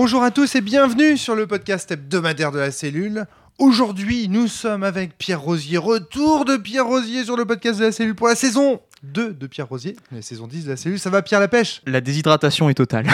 Bonjour à tous et bienvenue sur le podcast hebdomadaire de la cellule. Aujourd'hui, nous sommes avec Pierre Rosier. Retour de Pierre Rosier sur le podcast de la cellule pour la saison 2 de Pierre Rosier. La saison 10 de la cellule, ça va Pierre la pêche La déshydratation est totale.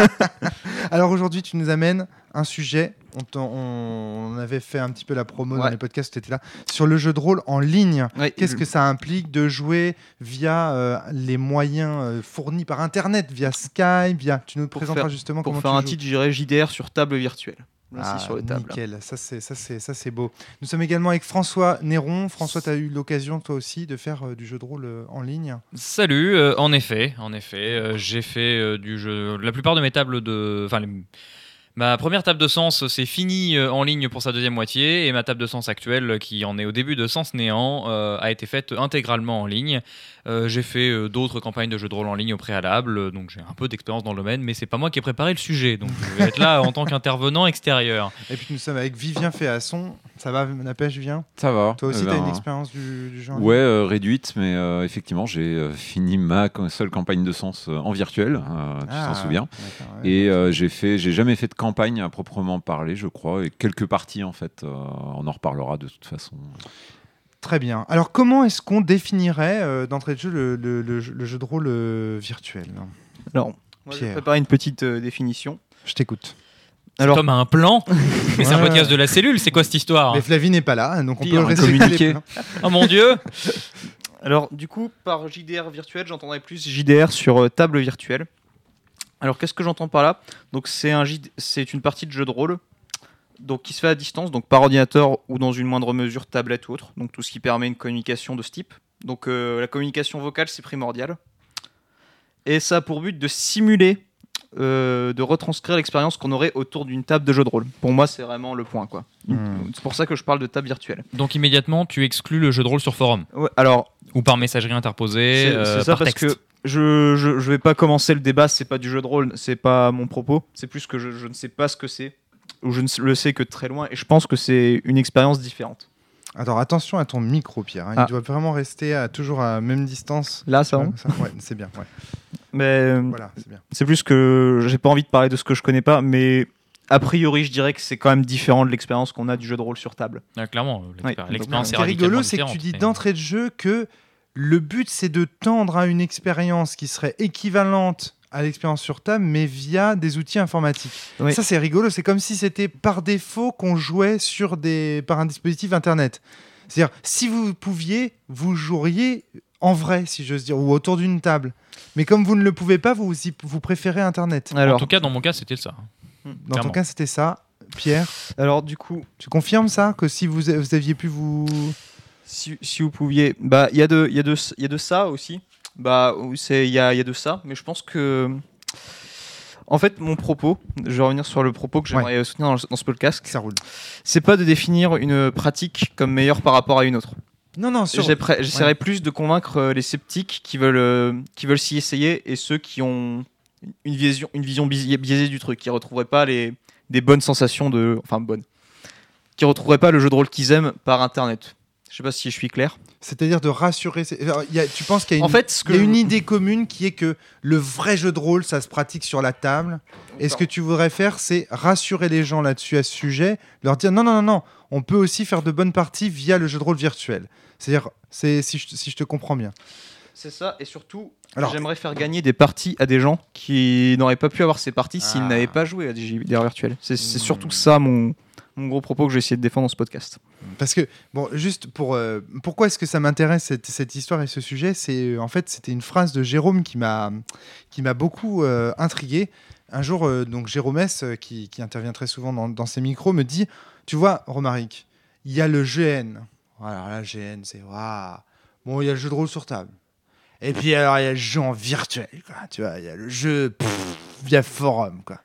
Alors aujourd'hui, tu nous amènes un sujet. On, avait fait un petit peu la promo dans les podcasts, tu étais là. Sur le jeu de rôle en ligne. Ouais, Qu'est-ce que ça implique de jouer via euh, les moyens euh, fournis par Internet, via Skype, via... Tu nous Pour présenteras faire- justement Pour comment faire tu un joues. titre, j'irais JDR sur table virtuelle. Ah, c'est sur les tables. nickel, ça c'est ça c'est ça c'est beau. Nous sommes également avec François Néron. François, tu as eu l'occasion toi aussi de faire euh, du jeu de rôle euh, en ligne? Salut, euh, en effet, en effet, euh, j'ai fait euh, du jeu. La plupart de mes tables de, enfin, les- ma première table de sens, c'est fini euh, en ligne pour sa deuxième moitié, et ma table de sens actuelle, qui en est au début de sens néant, euh, a été faite intégralement en ligne. Euh, j'ai fait d'autres campagnes de jeux de rôle en ligne au préalable, donc j'ai un peu d'expérience dans le domaine, mais c'est pas moi qui ai préparé le sujet, donc je vais être là en tant qu'intervenant extérieur. Et puis nous sommes avec Vivien Féasson. Ça va la pêche Vivien Ça va. Toi aussi Eh tu as ben, une expérience du, du jeu en Ouais, euh, réduite, mais euh, effectivement, j'ai euh, fini ma seule campagne de sens euh, en virtuel, euh, tu Ah, t'en souviens. d'accord, ouais. Et euh, j'ai fait, j'ai jamais fait de campagne à proprement parler, je crois, et quelques parties en fait. euh, on en reparlera de toute façon. Très bien. Alors comment est-ce qu'on définirait euh, d'entrée de jeu le, le- le jeu- le jeu de rôle euh, virtuel? Alors, moi, j'ai Pierre. préparé une petite euh, définition. Je t'écoute. Alors, Tom a un plan, mais c'est un podcast de la cellule, c'est quoi cette histoire Mais Flavie n'est pas là, donc on Pire, peut communiqué. plans. Oh mon dieu alors, du coup, par JDR virtuel, j'entendrais plus JDR sur euh, table virtuelle. Alors, qu'est-ce que j'entends par là? Donc, c'est un JD c'est une partie de jeu de rôle donc, qui se fait à distance, donc par ordinateur ou dans une moindre mesure tablette ou autre. Donc, tout ce qui permet une communication de ce type. Donc, euh, la communication vocale, c'est primordial. Et ça a pour but de simuler, euh, de retranscrire l'expérience qu'on aurait autour d'une table de jeu de rôle. Pour moi, c'est vraiment le point, quoi. Hmm. C'est pour ça que je parle de table virtuelle. Donc immédiatement, tu exclus le jeu de rôle sur forum Ouais, alors, ou par messagerie interposée, C'est euh, ça par parce texte. que je, je, je vais pas commencer le débat, c'est pas du jeu de rôle, c'est pas mon propos, c'est plus que je, je ne sais pas ce que c'est, ou je ne le sais que très loin, et je pense que c'est une expérience différente. Alors attention à ton micro Pierre, hein. Ah. il doit vraiment rester à, toujours à la même distance. Là, ça va Ouais, c'est bien. ouais. Mais Voilà, c'est bien. c'est plus que j'ai pas envie de parler de ce que je connais pas, mais a priori, je dirais que c'est quand même différent de l'expérience qu'on a du jeu de rôle sur table. Ah, clairement, l'expérience Ce est qui est rigolo, c'est que tu dis mais- d'entrée de jeu que le but c'est de tendre à une expérience qui serait équivalente à l'expérience sur table, mais via des outils informatiques. Oui. Ça c'est rigolo, c'est comme si c'était par défaut qu'on jouait sur des par un dispositif internet. C'est-à-dire, si vous pouviez, vous joueriez en vrai, si j'ose dire, ou autour d'une table. Mais comme vous ne le pouvez pas, vous, vous préférez internet. Alors, En tout cas, dans mon cas, c'était ça. Dans ton clairement. cas, c'était ça. Pierre, alors du coup, tu confirmes ça Que si vous, vous aviez pu vous. si, si vous pouviez, bah il y a de, il y a de, il y a de ça aussi. Bah c'est, il y a, il y a de ça, mais je pense que, en fait, mon propos, je vais revenir sur le propos que j'aimerais soutenir dans, dans ce podcast. Ça roule. c'est pas de définir une pratique comme meilleure par rapport à une autre. Non, non, sur. J'essaierai plus de convaincre euh, les sceptiques qui veulent, euh, qui veulent s'y essayer et ceux qui ont une vision, une vision biaisée du truc, qui retrouveraient pas les, des bonnes sensations de, enfin bonnes, qui retrouveraient pas le jeu de rôle qu'ils aiment par internet. Je sais pas si je suis clair. C'est-à-dire de rassurer. ces- Alors, il y a- tu penses qu'il y a une, En fait, ce que il y a je- une idée commune qui est que le vrai jeu de rôle, ça se pratique sur la table. Et ce que tu voudrais faire, c'est rassurer les gens là-dessus à ce sujet, leur dire non, non, non, non, on peut aussi faire de bonnes parties via le jeu de rôle virtuel. C'est-à-dire, c'est, si, je, si je te comprends bien. C'est ça, et surtout, j'aimerais faire gagner des parties à des gens qui n'auraient pas pu avoir ces parties s'ils Ah. n'avaient pas joué à des JDR virtuels. C'est Hmm. surtout ça mon, mon gros propos que j'ai essayé de défendre dans ce podcast. Parce que, bon, juste pour. euh, pourquoi est-ce que ça m'intéresse cette, cette histoire et ce sujet? C'est euh, en fait, c'était une phrase de Jérôme qui m'a, qui m'a beaucoup euh, intrigué. Un jour, euh, donc Jérôme S, qui, qui intervient très souvent dans, dans ses micros, me dit Tu vois, Romaric, il y a le GN. Alors là, GN, c'est. waouh. Bon, il y a le jeu de rôle sur table. Et puis, alors, il y a le jeu en virtuel, quoi. Tu vois, il y a le jeu pff, via forum, quoi.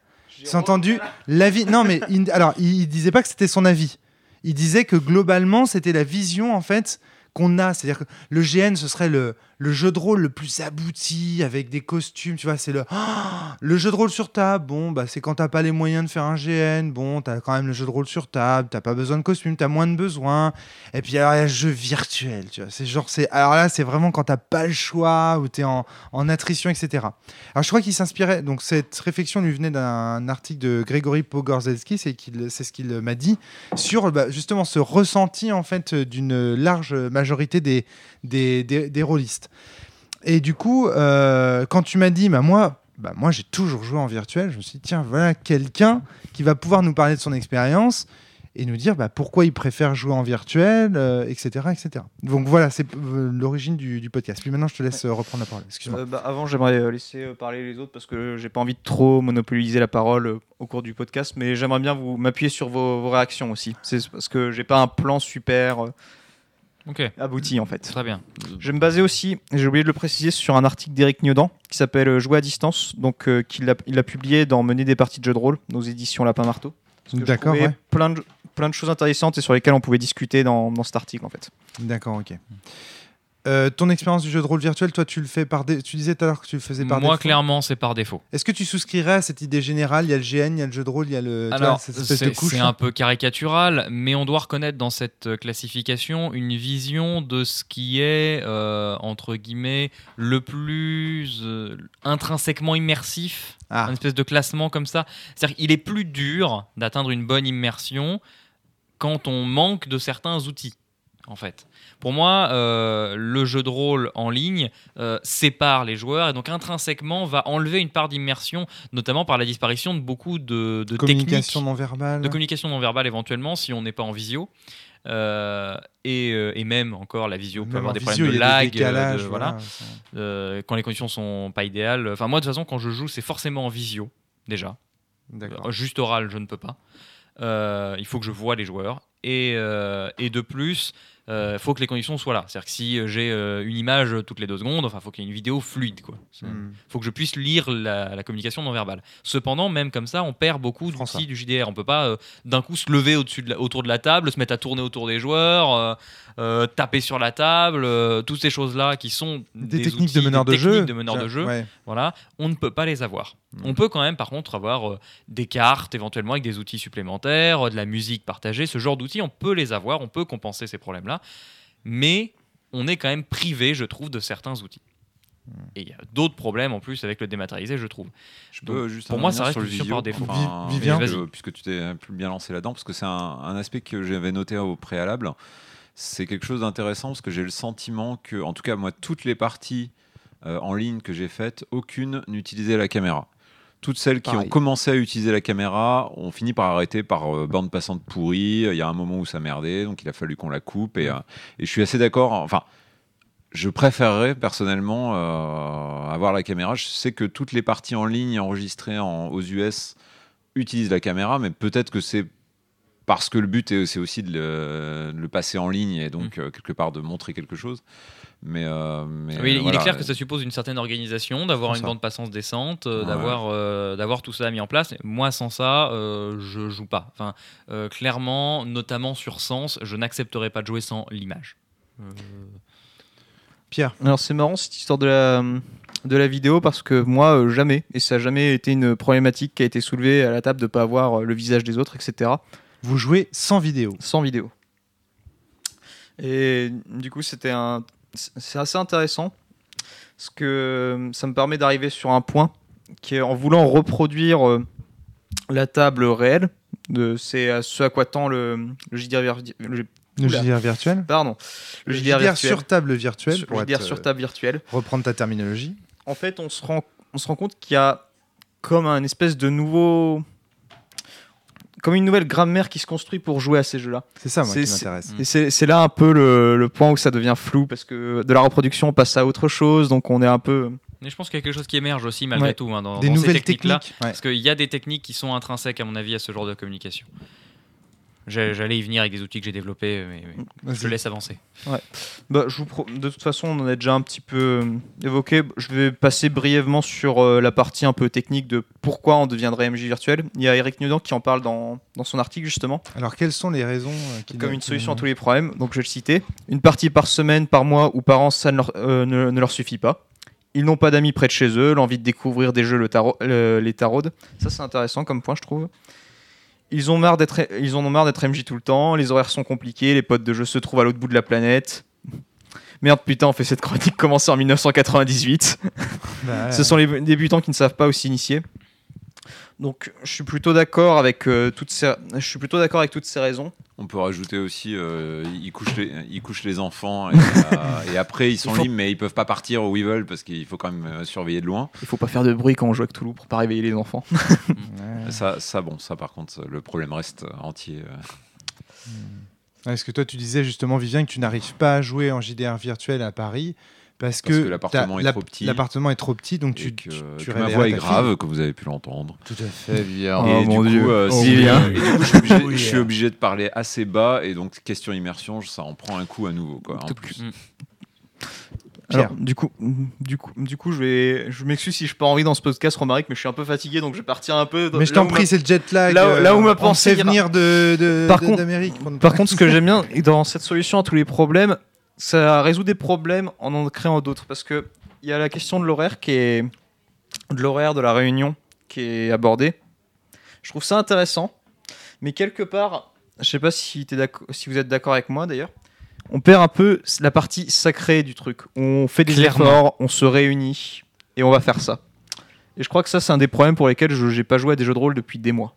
C'est entendu L'avis. Non, mais il- alors, il, il disait pas que c'était son avis. Il disait que globalement, c'était la vision en fait qu'on a. C'est-à-dire que le GN, ce serait le, le jeu de rôle le plus abouti avec des costumes, tu vois, c'est le le jeu de rôle sur table. Bon, bah c'est quand t'as pas les moyens de faire un GN, bon, t'as quand même le jeu de rôle sur table, t'as pas besoin de costume, t'as moins de besoin. Et puis alors il y a le jeu virtuel, tu vois, c'est genre c'est alors là c'est vraiment quand t'as pas le choix ou t'es en, en attrition, etc. Alors je crois qu'il s'inspirait donc cette réflexion lui venait d'un article de Grégory Pogorzelski, c'est qu'il c'est ce qu'il m'a dit sur bah, justement ce ressenti en fait d'une large majorité des des, des, des rôlistes. Et du coup, euh, quand tu m'as dit, bah moi, bah moi j'ai toujours joué en virtuel, je me suis dit, tiens, voilà quelqu'un qui va pouvoir nous parler de son expérience et nous dire bah, pourquoi il préfère jouer en virtuel, euh, etc., etc. Donc voilà, c'est euh, l'origine du, du podcast. Puis maintenant, je te laisse reprendre la parole. Excuse-moi. Bah, avant, j'aimerais laisser parler les autres parce que j'ai pas envie de trop monopoliser la parole au cours du podcast, mais j'aimerais bien vous m'appuyer sur vos, vos réactions aussi. C'est parce que j'ai pas un plan super euh, Ok, abouti en fait. très bien. Je vais me baser aussi, j'ai oublié de le préciser, sur un article d'Éric Niodan qui s'appelle euh, Jouer à distance, donc euh, qu'il a, il a publié dans Mener des parties de jeux de rôle, nos éditions Lapin Marteau. D'accord, ouais. Plein de, plein de choses intéressantes et sur lesquelles on pouvait discuter dans, dans cet article en fait. D'accord, ok. Euh, ton expérience du jeu de rôle virtuel, toi, tu le fais par dé... Tu disais tout à l'heure que tu le faisais par Moi, défaut. clairement, c'est par défaut. Est-ce que tu souscrirais à cette idée générale? Il y a le GN, il y a le jeu de rôle, il y a le. Alors, c'est un peu caricatural, mais on doit reconnaître dans cette classification une vision de ce qui est, euh, entre guillemets, le plus euh, intrinsèquement immersif, Ah. un espèce de classement comme ça. C'est-à-dire qu'il est plus dur d'atteindre une bonne immersion quand on manque de certains outils, en fait. Pour moi, euh, le jeu de rôle en ligne euh, sépare les joueurs et donc intrinsèquement va enlever une part d'immersion, notamment par la disparition de beaucoup de, de Communication non verbale. de communication non verbale éventuellement si on n'est pas en visio. Euh, et, et même encore la visio peut Même avoir en des visio, problèmes de lag, décalages, de- voilà, Euh, quand les conditions sont pas idéales. Enfin moi de toute façon quand je joue c'est forcément en visio déjà. Juste oral je ne peux pas. Il faut que je vois les joueurs et, et de plus il faut que les conditions soient là. C'est-à-dire que si euh, j'ai euh, une image toutes les deux secondes, enfin, faut qu'il y ait une vidéo fluide, quoi. Il Hmm. faut que je puisse lire la, la communication non verbale. Cependant, même comme ça, on perd beaucoup d'outils du JDR. On peut pas euh, d'un coup se lever au-dessus de la- autour de la table, se mettre à tourner autour des joueurs, euh, euh, taper sur la table, euh, toutes ces choses-là qui sont Des, des techniques outils, de meneur de jeu. de meneur de jeu. ouais. Voilà, on ne peut pas les avoir. Mm. On peut quand même, par contre, avoir euh, des cartes, éventuellement avec des outils supplémentaires, euh, de la musique partagée, ce genre d'outils, on peut les avoir, on peut compenser ces problèmes-là, mais on est quand même privé, je trouve, de certains outils. Mm. Et il y a d'autres problèmes en plus avec le dématérialisé, je trouve. Je Donc, peux juste pour moi, ça reste sur visio, par défaut. enfin, Vi- Vivien puisque- tu t'es plus bien lancé là-dedans, parce que c'est un, un aspect que j'avais noté au préalable. C'est quelque chose d'intéressant parce que j'ai le sentiment que, en tout cas, moi, toutes les parties euh, en ligne que j'ai faites, aucune n'utilisait la caméra. Toutes celles qui Pareil. ont commencé à utiliser la caméra ont fini par arrêter par euh, bande passante pourrie. Il y a un moment où ça merdait, donc il a fallu qu'on la coupe. Et, euh, et je suis assez d'accord. Enfin, je préférerais personnellement euh, avoir la caméra. Je sais que toutes les parties en ligne enregistrées en- aux US utilisent la caméra, mais peut-être que c'est parce que le but est- c'est aussi de le, de le passer en ligne et donc euh, quelque part de montrer quelque chose. Mais, euh, mais, Oui, il voilà. est clair que ça suppose une certaine organisation, d'avoir une ça. bande passance décente, euh, Ouais. d'avoir euh, d'avoir tout ça mis en place. Moi, sans ça, euh, je joue pas. Enfin, euh, clairement, notamment sur Sens, je n'accepterai pas de jouer sans l'image. Euh, Pierre. Alors c'est marrant cette histoire de la, de la vidéo parce que moi euh, jamais, et ça n'a jamais été une problématique qui a été soulevée à la table de pas avoir le visage des autres, etc. Vous jouez sans vidéo. sans vidéo. Et du coup, c'était un, c'est assez intéressant parce que euh, ça me permet d'arriver sur un point qui est en voulant reproduire euh, la table réelle. De, c'est à ce à quoi tend le, le JDR, virtu- le- Le. JDR virtuel. pardon, le, Le JDR, virtuel, sur table virtuelle, Sur- pour JDR être, sur euh, table virtuelle. reprendre ta terminologie. En fait, on se rend, on se rend compte qu'il y a comme un espèce de nouveau, comme une nouvelle grammaire qui se construit pour jouer à ces jeux-là. C'est ça, moi, C'est- qui c'est- m'intéresse. Et c'est là un peu le, le point où ça devient flou parce que de la reproduction on passe à autre chose, donc on est un peu. Mais je pense qu'il y a quelque chose qui émerge aussi malgré Ouais. tout hein, dans, Des dans ces nouvelles techniques-là. techniques. ouais. Parce qu'il y a des techniques qui sont intrinsèques, à mon avis, à ce genre de communication. J'allais y venir avec des outils que j'ai développés, mais, mais je laisse avancer. Bah, je vous pro- De toute façon, on en a déjà un petit peu euh, évoqué. Je vais passer brièvement sur euh, la partie un peu technique de pourquoi on deviendrait MJ virtuel. Il y a Eric Newdan qui en parle dans, dans son article justement, Alors, quelles sont les raisons euh, qui comme ne- une solution à tous les problèmes. Donc je vais le citer. Une partie par semaine, par mois ou par an, ça ne leur, euh, ne, ne leur suffit pas. Ils n'ont pas d'amis près de chez eux, l'envie de découvrir des jeux le tarot, le- les taraudes. Ça c'est intéressant comme point je trouve. Ils, ont marre d'être, ils en ont marre d'être MJ tout le temps, les horaires sont compliqués, les potes de jeu se trouvent à l'autre bout de la planète. Merde putain, on fait cette chronique commencer en 1998. Bah, Ce sont les débutants qui ne savent pas où s'initier. Donc je suis plutôt d'accord avec euh, toutes ces je suis plutôt d'accord avec toutes ces raisons. On peut rajouter aussi, euh, ils, couchent les, ils couchent les enfants et, euh, et après ils sont Il faut- libres, mais ils peuvent pas partir où ils veulent parce qu'il faut quand même euh, surveiller de loin. Il faut pas faire de bruit quand on joue avec Toulouse pour pas réveiller les enfants. ouais. Ça, ça, bon, ça par contre, le problème reste entier. euh. Est-ce que toi, tu disais justement, Vivien, que tu n'arrives pas à jouer en JDR virtuel à Paris parce que, Parce que l'appartement est trop petit. L'appartement est trop petit, donc tu, que, tu, que ma voix est grave, que vous avez pu l'entendre. Tout à fait. Oh, et, mon du Dieu. coup, euh, Oh, si- bien. et du coup, je suis obligé, Oui, je suis euh. obligé de parler assez bas et donc question immersion, ça en prend un coup à nouveau. Quoi, en plus. Mm. Alors, du coup, du coup, du coup, je vais, je m'excuse si je pas envie dans ce podcast, Romaric, mais je suis un peu fatigué, donc je vais partir un peu. Mais je t'en prie, ma- c'est le jet lag. là où- là où ma on pensée venir de, de- Par de- contre- d'Amérique. Par contre, ce que j'aime bien dans cette solution à tous les problèmes, ça résout des problèmes en en créant d'autres. Parce que il y a la question de l'horaire qui est de l'horaire de la réunion qui est abordée. Je trouve ça intéressant, mais quelque part, je sais pas si, vous êtes d'accord avec moi d'ailleurs. On perd un peu la partie sacrée du truc. On fait des Clairement. efforts, on se réunit et on va faire ça. Et je crois que ça, c'est un des problèmes pour lesquels je n'ai pas joué à des jeux de rôle depuis des mois.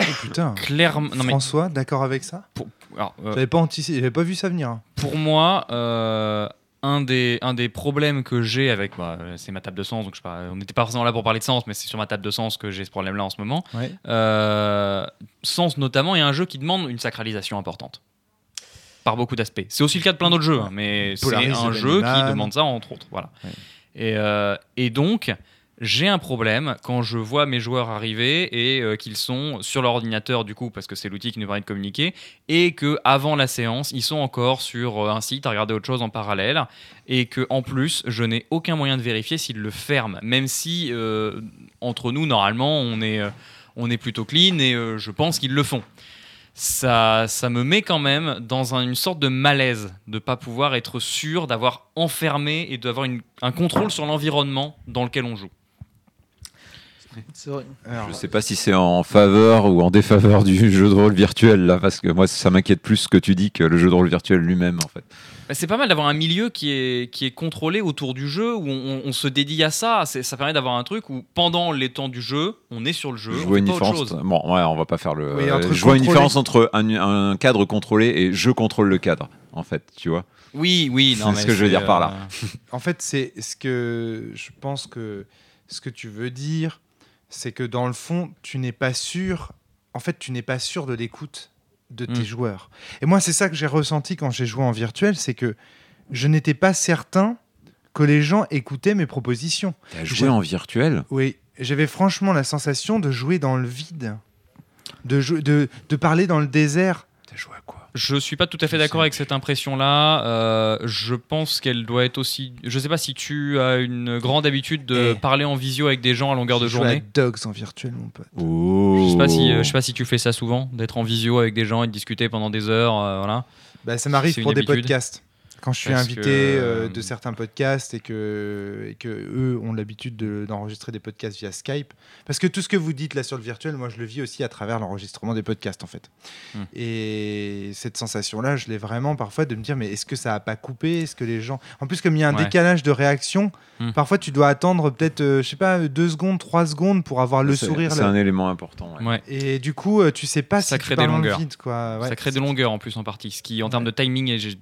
Oh, putain. Clairement, François, d'accord avec ça? Alors, euh, J'avais pas anticipé, j'avais pas vu ça venir. hein. pour moi, euh, un des un des problèmes que j'ai avec, bah, c'est ma table de sens, donc je on n'était pas forcément là pour parler de sens, mais c'est sur ma table de sens que j'ai ce problème-là en ce moment. Ouais. Euh, sens notamment, a un jeu qui demande une sacralisation importante. Par beaucoup d'aspects. C'est aussi le cas de plein d'autres jeux, hein, mais c'est un jeu qui demande ça entre autres. Voilà. Ouais. Et, euh, et donc, j'ai un problème quand je vois mes joueurs arriver et euh, qu'ils sont sur leur ordinateur du coup parce que c'est l'outil qui nous permet de communiquer et que avant la séance ils sont encore sur euh, un site à regarder autre chose en parallèle et que en plus je n'ai aucun moyen de vérifier s'ils le ferment même si euh, entre nous normalement on est on est plutôt clean et je pense qu'ils le font ça, ça me met quand même dans un- une sorte de malaise de pas pouvoir être sûr d'avoir enfermé et d'avoir un contrôle sur l'environnement dans lequel on joue. C'est vrai. Alors, Je sais pas si c'est en faveur ou en défaveur du jeu de rôle virtuel là, parce que moi ça m'inquiète plus ce que tu dis que le jeu de rôle virtuel lui-même en fait. Bah, C'est pas mal d'avoir un milieu qui est, qui est contrôlé autour du jeu, où on, on se dédie à ça. Ça permet d'avoir un truc où pendant les temps du jeu, on est sur le jeu. Je on vois fait une pas autre différence. chose. Bon, ouais, on va pas faire le. Oui, je vois une différence entre un, un cadre contrôlé et je contrôle le cadre, en fait, tu vois. Oui, oui, non, C'est ce que je veux dire par là. euh, En fait, c'est ce que je pense que ce que tu veux dire, c'est que dans le fond, tu n'es pas sûr. En fait, tu n'es pas sûr de l'écoute de tes Mm. joueurs. Et moi, c'est ça que j'ai ressenti quand j'ai joué en virtuel, c'est que je n'étais pas certain que les gens écoutaient mes propositions. T'as joué en virtuel? Oui, j'avais franchement la sensation de jouer dans le vide, de, de parler dans le désert. T'as joué à quoi Je suis pas tout à fait Je d'accord avec cette impression-là. Euh, je pense qu'elle doit être aussi. Je sais pas si tu as une grande habitude de Eh. parler en visio avec des gens à longueur de J'ai joué à journée. Dogs en virtuel, mon pote. Oh. Je sais pas si, euh, je sais pas si tu fais ça souvent, d'être en visio avec des gens et de discuter pendant des heures, euh, voilà. Bah, ça m'arrive C'est pour des habitude. podcasts. Quand je suis Parce invité que, euh, euh, de certains podcasts et que, et que eux ont l'habitude de- d'enregistrer des podcasts via Skype. Parce que tout ce que vous dites là sur le virtuel, moi je le vis aussi à travers l'enregistrement des podcasts en fait. Hmm. Et cette sensation-là, je l'ai vraiment parfois de me dire mais est-ce que ça a pas coupé? Est-ce que les gens. En plus, comme il y a un Ouais. décalage de réaction, Hmm. parfois tu dois attendre peut-être, euh, je sais pas, deux secondes, trois secondes pour avoir le sourire. C'est un élément important. ouais. Ouais. Et du coup, euh, tu sais pas Ça si tu crée des longueurs. vide, quoi. Ouais. Ça crée des longueurs en plus en partie, ce qui en termes de timing est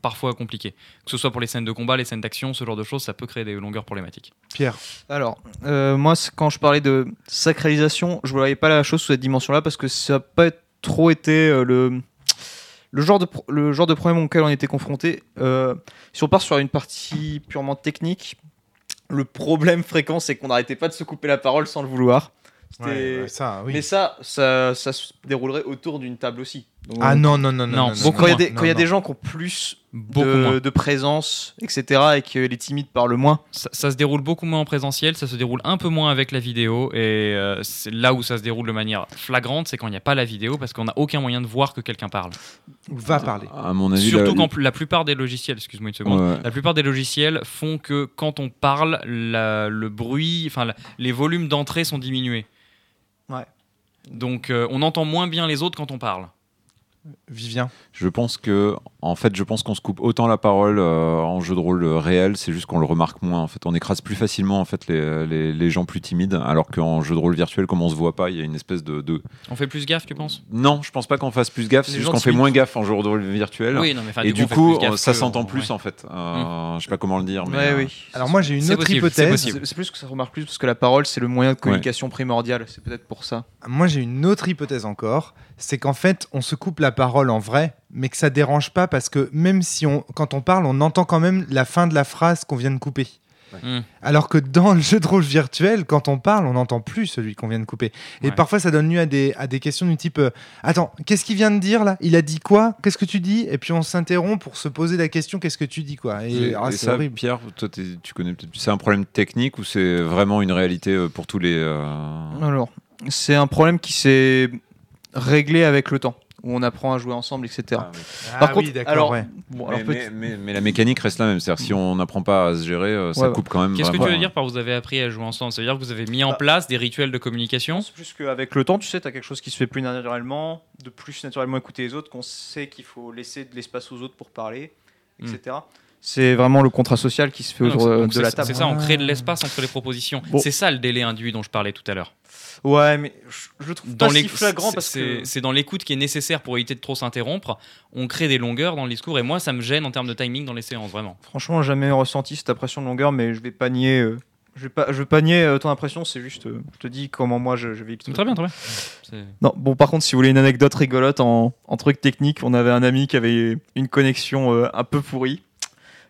parfois compliqué. Que ce soit pour les scènes de combat, les scènes d'action, ce genre de choses, ça peut créer des longueurs problématiques. Pierre. Alors, euh, moi, quand je parlais de sacralisation, je ne voyais pas la chose sous cette dimension-là parce que ça n'a pas trop été euh, le, le, genre de, le genre de problème auquel on était confronté. Euh, si on part sur une partie purement technique, le problème fréquent, c'est qu'on n'arrêtait pas de se couper la parole sans le vouloir. C'était- Ouais, ouais, ça, oui. Mais ça, ça, ça se déroulerait autour d'une table aussi. Donc, Ah non, non, non, non. Non, quand il y a des, quand il y a des gens qui ont plus Beaucoup de, moins. de présence, etc., et que les timides parlent moins, Ça, ça se déroule beaucoup moins en présentiel, ça se déroule un peu moins avec la vidéo, et euh, c'est là où ça se déroule de manière flagrante, c'est quand il n'y a pas la vidéo, parce qu'on n'a aucun moyen de voir que quelqu'un parle. Va parler. À mon avis, Surtout la- quand la plupart des logiciels, excuse-moi une seconde, Ouais. la plupart des logiciels font que quand on parle, la- le bruit, enfin les volumes d'entrée sont diminués. Ouais. Donc euh, on entend moins bien les autres quand on parle. Vivien. Je pense que, en fait, je pense qu'on se coupe autant la parole euh, en jeu de rôle euh, réel, c'est juste qu'on le remarque moins. En fait, on écrase plus facilement en fait les, les, les gens plus timides, alors qu'en jeu de rôle virtuel, comme on se voit pas, il y a une espèce de, de... On fait plus gaffe, tu penses? Non, je pense pas qu'on fasse plus gaffe, c'est juste qu'on fait moins gaffe en jeu de rôle virtuel. Oui, non mais enfin, Et du coup, ça s'entend plus ouais. en fait. Euh, Je sais pas comment le dire, mais Ouais, euh, oui. Alors moi j'ai une autre possible, hypothèse. C'est c'est plus que ça se remarque plus parce que la parole c'est le moyen de communication primordial. C'est peut-être pour ça. Moi j'ai une autre hypothèse encore, c'est qu'en fait on se coupe la parole en vrai, mais que ça dérange pas parce que même si on, quand on parle, on entend quand même la fin de la phrase qu'on vient de couper. Hmm. Alors que dans le jeu de rôle virtuel, quand on parle, on n'entend plus celui qu'on vient de couper. Et Ouais. parfois, ça donne lieu à des, à des questions du type euh, Attends, qu'est-ce qu'il vient de dire là? Il a dit quoi? Qu'est-ce que tu dis? Et puis on s'interrompt pour se poser la question Qu'est-ce que tu dis quoi? Et, Et, ah, et ça, horrible. Pierre, toi, tu connais peut-être. C'est un problème technique ou c'est vraiment une réalité euh, pour tous les. euh, Alors, c'est un problème qui s'est réglé avec le temps, où on apprend à jouer ensemble, etc. Ah, oui. Par Ah contre, oui, alors, ouais. Bon, mais, alors peut- mais- mais- mais la mécanique reste la même. C'est-à-dire, si on n'apprend pas à se gérer, euh, ça Ouais, coupe quand même. Qu'est-ce que tu veux dire par vous avez appris à jouer ensemble? Ça veut dire que vous avez mis en Bah. place des rituels de communication? C'est plus qu'avec le temps, tu sais, tu as quelque chose qui se fait plus naturellement, de plus naturellement écouter les autres, qu'on sait qu'il faut laisser de l'espace aux autres pour parler, etc. C'est vraiment le contrat social qui se fait Ah, autour de la table. C'est ça, on crée de l'espace entre les propositions. Bon. C'est ça le délai induit dont je parlais tout à l'heure. Ouais, mais je, le trouve Dans pas si flagrant parce que. c'est dans l'écoute qui est nécessaire pour éviter de trop s'interrompre. On crée des longueurs dans le discours et moi ça me gêne en termes de timing dans les séances vraiment. Franchement, jamais ressenti cette impression de longueur, mais je vais pas nier. euh, je vais pas, je vais pas nier euh, ton impression, c'est juste, euh, je te dis comment moi je, je vis. le truc. Très bien, très bien. Non, bon, par contre, si vous voulez une anecdote rigolote en, en truc technique, on avait un ami qui avait une connexion euh, un peu pourrie.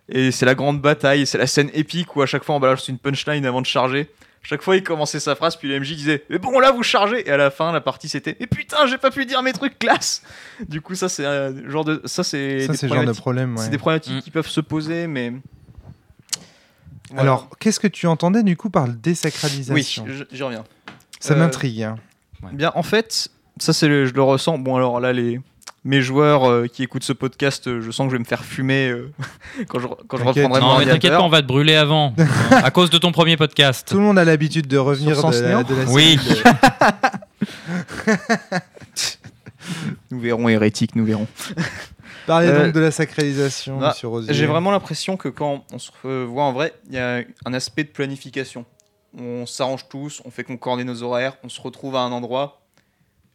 Et c'est la grande bataille, c'est la scène épique où à chaque fois on balance une punchline avant de charger. Chaque fois il commençait sa phrase, puis le MJ disait Mais bon, là vous chargez Et à la fin, la partie c'était Mais putain, j'ai pas pu dire mes trucs classe Du coup, ça c'est un genre de. Ça c'est Ça, des genre de problème. ouais. c'est des problématiques Mm. qui peuvent se poser, mais. Voilà. Alors, qu'est-ce que tu entendais du coup par le oui, désacralisation j- j'y reviens. Ça euh, m'intrigue. hein. Bien, en fait, ça c'est le- je le ressens. Bon, alors là, les mes joueurs euh, qui écoutent ce podcast, euh, je sens que je vais me faire fumer euh, quand je quand je reprendrai mon Non mais t'inquiète pas, on va te brûler avant. à cause de ton premier podcast. Tout le monde a l'habitude de revenir Sur de la, de la Oui. Nous verrons hérétique, nous verrons. Parlez Euh, donc de la sacralisation, ah, monsieur Rosier. J'ai vraiment l'impression que quand on se voit en vrai, il y a un aspect de planification. On s'arrange tous, on fait concorder nos horaires, on se retrouve à un endroit.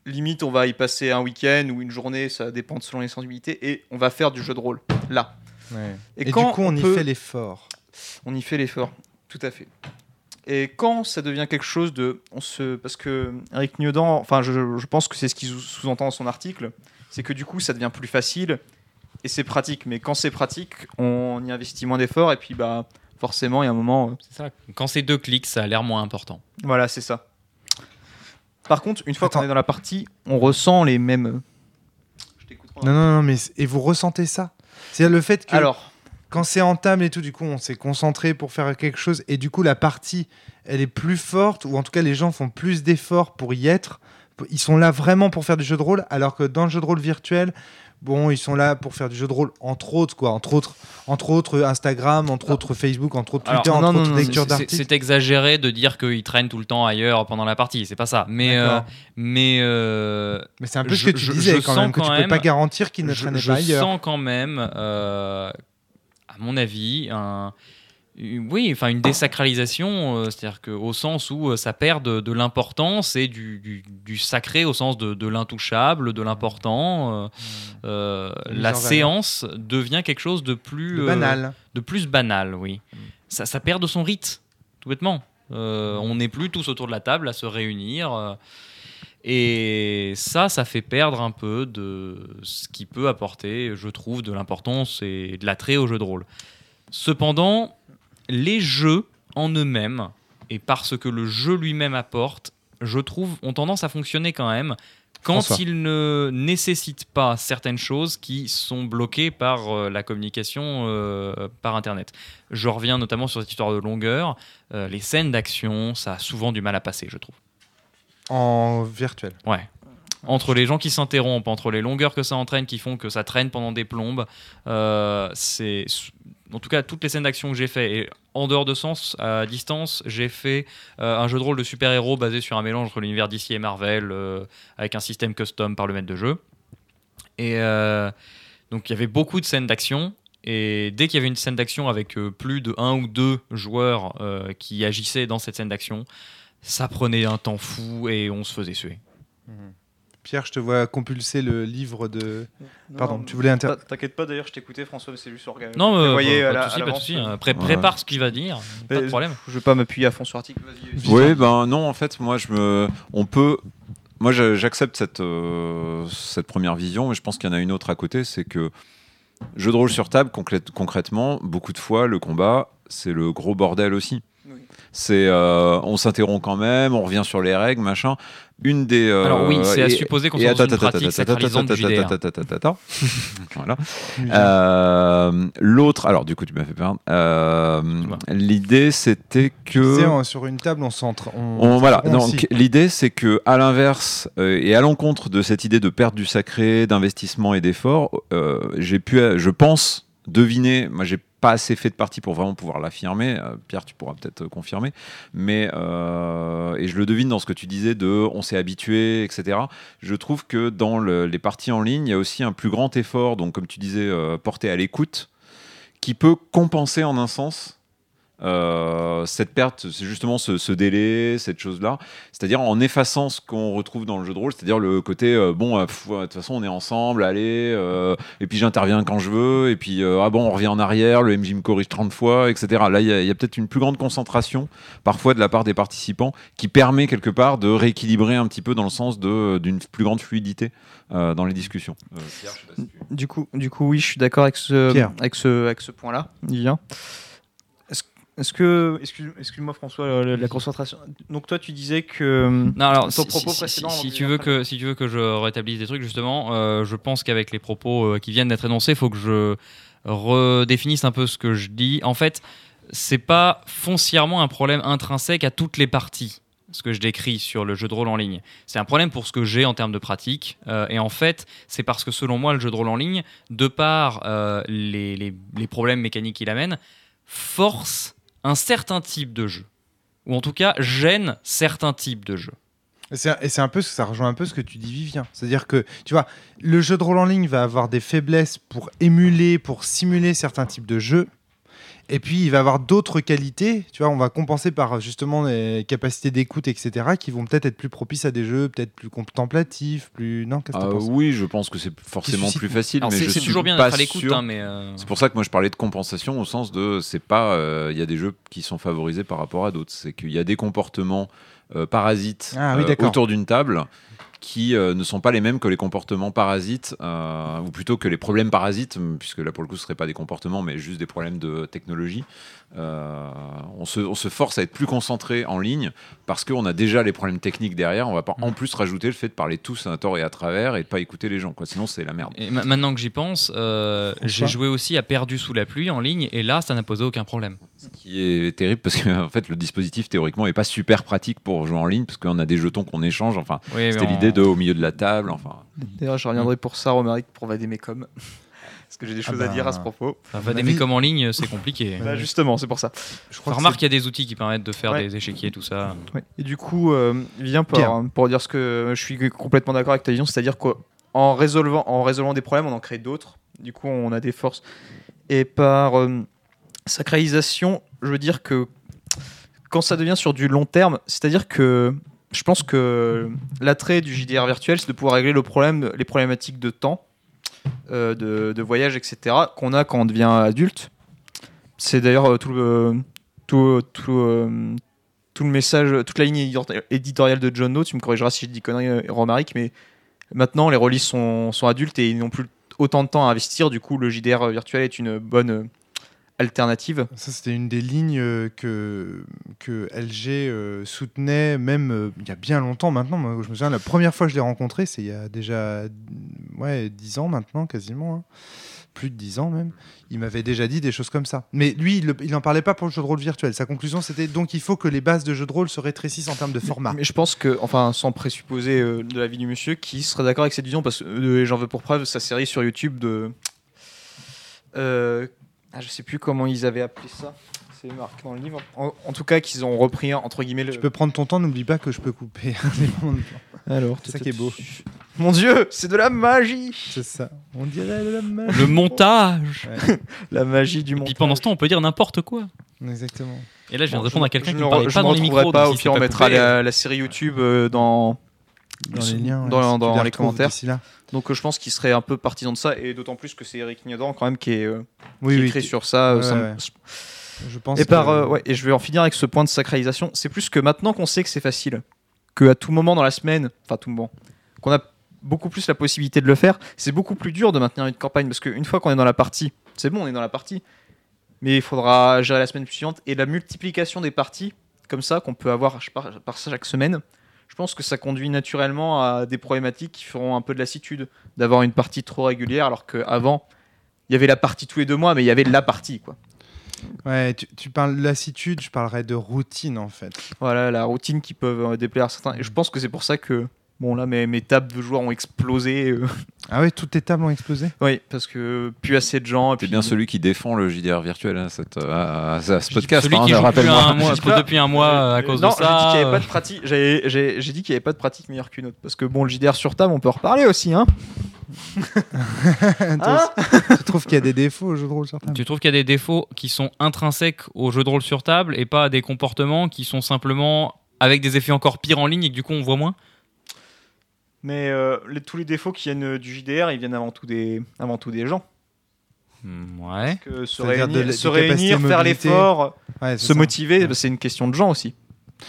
Limite, on va y passer un week-end ou une journée, ça dépend selon les sensibilités, et on va faire du jeu de rôle là. Ouais. Et, Et, quand du coup, on, y peut- fait l'effort. on y fait l'effort, tout à fait. Et quand ça devient quelque chose de, on se, parce que Eric Niodan, enfin, je, je pense que c'est ce qu'il sous- sous-entend dans son article, c'est que du coup, ça devient plus facile et c'est pratique. Mais quand c'est pratique, on y investit moins d'efforts et puis bah, forcément, il y a un moment, euh, C'est ça. Quand c'est deux clics, ça a l'air moins important. voilà, c'est ça. Par contre, une fois qu'on est dans la partie, on ressent les mêmes. Je t'écoute. Non, non, non, mais et vous ressentez ça? C'est-à-dire le fait que Alors, quand c'est en table et tout, du coup, on s'est concentré pour faire quelque chose et du coup, la partie, elle est plus forte ou en tout cas, les gens font plus d'efforts pour y être. Ils sont là vraiment pour faire du jeu de rôle, alors que dans le jeu de rôle virtuel, bon, ils sont là pour faire du jeu de rôle, entre autres, quoi, entre autres, entre autres Instagram, entre autres Facebook, entre autres Alors, Twitter, non, entre non, autres non, lecture C'est- c'est- d'articles. C'est exagéré de dire qu'ils traînent tout le temps ailleurs pendant la partie. C'est pas ça. Mais, euh, mais euh, Mais c'est un peu ce je- que tu je- disais je quand même, que quand tu peux même- pas garantir qu'ils ne je, traînaient je pas ailleurs. sens quand même, euh, à mon avis, un, oui, enfin une désacralisation, euh, c'est-à-dire qu'au sens où euh, ça perd de, de l'importance et du, du- du sacré au sens de, l'intouchable, de l'important. euh, euh, La valeur. séance devient quelque chose de plus banal. de plus banal, oui. Mm. Ça, ça perd de son rite, tout bêtement. Euh, on n'est plus tous autour de la table à se réunir. et ça, ça fait perdre un peu de ce qui peut apporter, je trouve, de l'importance et de l'attrait au jeu de rôle. Cependant, les jeux en eux-mêmes, et parce que le jeu lui-même apporte, je trouve, ont tendance à fonctionner quand même quand François. ils ne nécessitent pas certaines choses qui sont bloquées par euh, la communication euh, par Internet. Je reviens notamment sur cette histoire de longueur. Euh, les scènes d'action, ça a souvent du mal à passer, je trouve. En virtuel. Ouais. Entre les gens qui s'interrompent, entre les longueurs que ça entraîne, qui font que ça traîne pendant des plombes, c'est en tout cas toutes les scènes d'action que j'ai fait. Et en dehors de sens, à distance, j'ai fait euh, un jeu de rôle de super-héros basé sur un mélange entre l'univers DC et Marvel, euh, avec un système custom par le maître de jeu. Et euh, donc il y avait beaucoup de scènes d'action. Et dès qu'il y avait une scène d'action avec plus de un ou deux joueurs qui agissaient dans cette scène d'action, ça prenait un temps fou et on se faisait suer. Pierre, je te vois compulser le livre de. Non, Pardon, non, tu voulais inter. t'in- T'inquiète pas, d'ailleurs, je t'écoutais, François, mais c'est juste orga- Non, euh, voyez pas, de souci, pas de souci. hein. Ouais. Prépare ce qu'il va dire, pas de problème. Je vais pas m'appuyer à fond sur l'article. Oui, ben non, en fait, moi, je me, on peut, moi, j'accepte cette euh, cette première vision, mais je pense qu'il y en a une autre à côté, c'est que jeu de rôle sur table, concrète- concrètement, beaucoup de fois, le combat, c'est le gros bordel aussi. Oui. C'est, euh, on s'interrompt quand même, on revient sur les règles, machin. Une des. euh, Alors oui, c'est à supposer qu'on soit dans une attends, pratique attends, attends, sacralisante du attends, JDR. attends, attends, attends, attends. Voilà. Euh, L'autre, alors du coup, tu m'as fait perdre. Euh. L'idée, c'était que. sur une table, on On- voilà, on donc l'idée c'est que à l'inverse et à l'encontre de cette idée de perte du sacré, d'investissement et d'effort, j'ai pu, je pense, deviner. Moi, j'ai pas assez fait de partie pour vraiment pouvoir l'affirmer. Euh, Pierre, tu pourras peut-être euh, confirmer, mais euh, et je le devine dans ce que tu disais de on s'est habitué, etc. Je trouve que dans le- les parties en ligne, il y a aussi un plus grand effort, donc comme tu disais, porté à l'écoute, qui peut compenser en un sens euh, cette perte, c'est justement ce, ce délai, cette chose-là. C'est-à-dire en effaçant ce qu'on retrouve dans le jeu de rôle, c'est-à-dire le côté euh, bon, euh, de toute façon on est ensemble, allez, euh, et puis j'interviens quand je veux, et puis euh, ah bon, on revient en arrière, le MJ me corrige 30 fois, etc. Là, il y a, peut-être une plus grande concentration, parfois de la part des participants, qui permet quelque part de rééquilibrer un petit peu dans le sens d'une plus grande fluidité euh, dans les discussions. Euh, Pierre, je sais pas si tu- Du coup, du coup, oui, je suis d'accord avec ce, Pierre. avec ce, avec ce point-là. Lilian. Est-ce que, excuse- excuse-moi François, la, la concentration. Donc toi, tu disais que Non, alors, Ton si, propos si- précédent, si- si on tu veux que si tu veux que je rétablisse des trucs justement, euh, je pense qu'avec les propos euh, qui viennent d'être énoncés, il faut que je redéfinisse un peu ce que je dis. En fait, c'est pas foncièrement un problème intrinsèque à toutes les parties. Ce que je décris sur le jeu de rôle en ligne, c'est un problème pour ce que j'ai en termes de pratique. Euh, et en fait, c'est parce que selon moi, le jeu de rôle en ligne, de par euh, les, les- les problèmes mécaniques qu'il amène, force un certain type de jeu, ou en tout cas gêne certains types de jeux. Et c'est un peu ça rejoint un peu ce que tu dis Vivien. C'est-à-dire que tu vois, le jeu de rôle en ligne va avoir des faiblesses pour émuler, pour simuler certains types de jeux. Et puis il va avoir d'autres qualités, tu vois, on va compenser par justement les capacités d'écoute, etc., qui vont peut-être être plus propices à des jeux, peut-être plus contemplatifs, plus... Non, qu'est-ce que Ah penses? oui, je pense que c'est forcément plus facile, Alors, mais c'est je c'est suis toujours bien pas d'être à l'écoute, sûr. hein, mais euh, C'est pour ça que moi je parlais de compensation au sens de c'est pas euh, il y a des jeux qui sont favorisés par rapport à d'autres, c'est qu'il y a des comportements euh, parasites Ah oui, euh, autour d'une table qui euh, ne sont pas les mêmes que les comportements parasites euh, ou plutôt que les problèmes parasites puisque là pour le coup ce serait pas des comportements mais juste des problèmes de technologie. Euh, on, se, on se force à être plus concentré en ligne parce qu'on a déjà les problèmes techniques derrière. On va pas en plus rajouter le fait de parler tous à tort et à travers et de pas écouter les gens. Quoi. Sinon c'est la merde. et ma- maintenant que j'y pense, euh, j'ai joué aussi à Perdu sous la pluie en ligne, et là, ça n'a posé aucun problème. Ce qui est terrible parce que en fait le dispositif théoriquement est pas super pratique pour jouer en ligne parce qu'on a des jetons qu'on échange. Enfin, Oui, c'était on- l'idée de au milieu de la table. Enfin, D'ailleurs, je reviendrai pour ça, Romaric, pour coms. Parce que j'ai des Ah choses à bah. dire à ce propos. Enfin, en ligne, c'est compliqué. Bah, justement, c'est pour ça. Je remarque qu'il y a des outils qui permettent de faire Ouais. des échiquiers, tout ça. Ouais. Et du coup, euh, viens pour, Pierre. pour dire ce que je suis complètement d'accord avec ta vision, c'est-à-dire qu'en résolvant, en résolvant des problèmes, on en crée d'autres. Du coup, on a des forces. Et par euh, sacralisation, je veux dire que quand ça devient sur du long terme, c'est-à-dire que je pense que l'attrait du JDR virtuel, c'est de pouvoir régler les problématiques de temps, euh, de, voyage, etc., qu'on a quand on devient adulte. C'est d'ailleurs euh, tout le, tout, euh, message, toute la ligne édito- éditoriale de John No, tu me corrigeras si je dis conneries, Romaric, mais maintenant les releases sont, sont adultes et ils n'ont plus autant de temps à investir. Du coup, le JDR virtuel est une bonne alternative. Ça, c'était une des lignes euh, que, que LG euh, soutenait, même euh, il y a bien longtemps maintenant. Moi, je me souviens, la première fois que je l'ai rencontré, c'est il y a déjà ouais, 10 ans maintenant, quasiment. hein. Plus de 10 ans même. Il m'avait déjà dit des choses comme ça. Mais lui, il n'en parlait pas pour le jeu de rôle virtuel. Sa conclusion, c'était donc il faut que les bases de jeu de rôle se rétrécissent en termes de format. Mais je pense que, enfin, sans présupposer euh, de l'avis du monsieur, qui serait d'accord avec cette vision, parce que euh, j'en veux pour preuve sa série sur YouTube de. Euh, ah, je sais plus comment ils avaient appelé ça. C'est marqué dans le livre. En, en tout cas, qu'ils ont repris, entre guillemets, le. Tu peux prendre ton temps, n'oublie pas que je peux couper. plan. Alors, C'est ça qui est beau. Mon dieu, c'est de la magie C'est ça. On dirait de la magie. Le montage. La magie du Et monde. puis pendant ce temps, on peut dire n'importe quoi. Exactement. Et là, je viens Bon, de répondre à quelqu'un qui ne parlait je pas ne dans les micros. pas. donc Au pire, on mettra la série YouTube euh, dans, Dans les liens. ouais, dans, si tu dans les les retrouves commentaires. là. Donc euh, je pense qu'il serait un peu partisan de ça, et d'autant plus que c'est Eric Niodan quand même qui est, euh, Oui, qui oui. écrit sur ça. euh, Ouais, ça me- ouais. Je pense. Et, par, que- euh, ouais, et je vais en finir avec ce point de sacralisation. C'est plus que maintenant qu'on sait que c'est facile, que à tout moment dans la semaine, enfin tout moment, qu'on a beaucoup plus la possibilité de le faire, c'est beaucoup plus dur de maintenir une campagne parce qu'une fois qu'on est dans la partie, c'est bon, on est dans la partie, mais il faudra gérer la semaine suivante et la multiplication des parties comme ça qu'on peut avoir par, par chaque semaine. Je pense que ça conduit naturellement à des problématiques qui feront un peu de lassitude d'avoir une partie trop régulière alors qu'avant il y avait la partie tous les deux mois, mais il y avait la partie quoi. Ouais, tu, tu parles de lassitude, je parlerais de routine en fait. Voilà, la routine qui peuvent euh, déplaire à certains. Et je pense que c'est pour ça que, bon, là, mes, mes tables de joueurs ont explosé. euh. Ah ouais, toutes tes tables ont explosé? Oui, parce que plus assez de gens. et T'es puis- bien celui qui défend le JDR virtuel hein, cette, à, à- à ce podcast. Celui hein, qui joue depuis rappelle-moi. un mois, Je depuis un mois à Euh, cause non, de j'ai dit ça. qu'il n'y avait euh, pas de pratique. J'ai j'ai- j'ai dit qu'il n'y avait pas de pratique meilleure qu'une autre. Parce que bon, le JDR sur table, on peut en reparler aussi, hein. Toi, Tu trouves qu'il y a des défauts au jeu de rôle sur table? Tu trouves qu'il y a des défauts qui sont intrinsèques au jeu de rôle sur table et pas des comportements qui sont simplement avec des effets encore pires en ligne et que du coup on voit moins? Mais euh, les- tous les défauts qui viennent euh, du JDR, ils viennent avant tout des, avant tout des gens. Hmm, Ouais. Que se de réunir, se réunir faire l'effort, Ouais, se ça. motiver, Ouais. bah, c'est une question de gens aussi.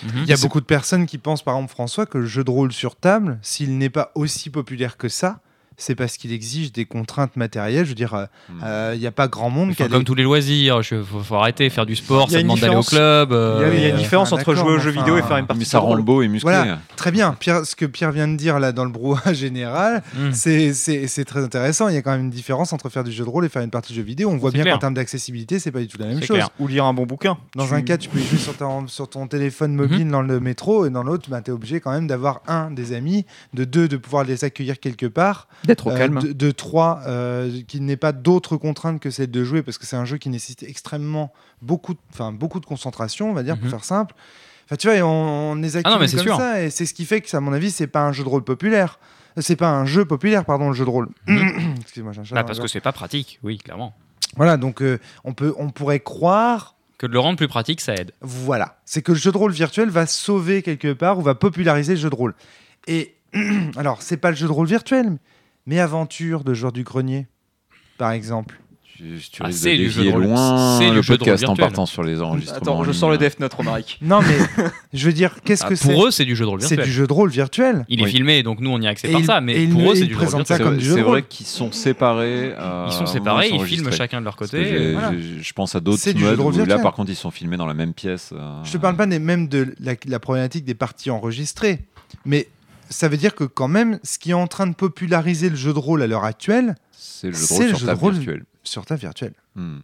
Mhm. Il y a beaucoup de personnes qui pensent, par exemple, François, que le jeu de rôle sur table, s'il n'est pas aussi populaire que ça, c'est parce qu'il exige des contraintes matérielles. Je veux dire, euh, Hmm. euh, il n'y a pas grand monde qui comme tous les loisirs, il faut, faut arrêter, faire du sport, ça demande d'aller au club. Il y a- euh, il y a une euh, différence enfin, entre jouer aux jeux vidéo et faire une partie Mais ça rend beau et musclé. Voilà. Très bien. Pierre, ce que Pierre vient de dire là dans le brouhaha général, hmm. c'est- c'est c'est très intéressant. Il y a quand même une différence entre faire du jeu de rôle et faire une partie de jeu vidéo. On voit C'est bien clair. qu'en termes d'accessibilité, c'est pas du tout la même C'est chose. clair. Ou lire un bon bouquin. Dans Tu- un cas, tu peux y jouer sur ton, sur ton téléphone mobile dans le métro, et dans l'autre, bah, tu es obligé quand même d'avoir un des amis, de deux, de pouvoir les accueillir quelque part, d'être au euh, calme. de, de trois, euh, qu'il n'ait pas d'autres contraintes que celle de jouer, parce que c'est un jeu qui nécessite extrêmement beaucoup, de- enfin beaucoup de concentration, on va dire, pour Mhm. faire simple. Enfin, tu vois, et on, on les accumule Ah non, comme sûr. ça, et c'est ce qui fait que, à mon avis, c'est pas un jeu de rôle populaire. C'est pas un jeu populaire, pardon, le jeu de rôle. Excusez-moi, j'ai un chat Bah, parce que c'est pas pratique, oui, clairement. Voilà, donc euh, on, peut, on pourrait croire Que de le rendre plus pratique, ça aide. Voilà, c'est que le jeu de rôle virtuel va sauver quelque part ou va populariser le jeu de rôle. Et alors, c'est pas le jeu de rôle virtuel, mais aventure de joueur du grenier, par exemple. Tu, tu Ah, risques c'est de dévier loin C'est le podcast en partant sur les enregistrements. Attends, en je sors le Death Note, Romaric. Non, mais je veux dire, qu'est-ce Ah, que c'est pour eux, c'est du jeu de rôle C'est virtuel. du jeu de rôle virtuel. Il est Oui. filmé, donc nous on y a accès Et par il- ça, mais pour eux, c'est du jeu de rôle virtuel. C'est c'est vrai qu'ils sont séparés. euh, Ils sont séparés, ils filment chacun de leur côté. voilà. Je pense à d'autres C'est du jeu de modes où là, par contre, ils sont filmés dans la même pièce. euh, Je te parle pas des, même de la, la problématique des parties enregistrées, mais ça veut dire que quand même, ce qui est en train de populariser le jeu de rôle à l'heure actuelle, C'est le jeu de C'est rôle le sur jeu de table rôle. virtuelle. sur ta virtuelle. Hmm.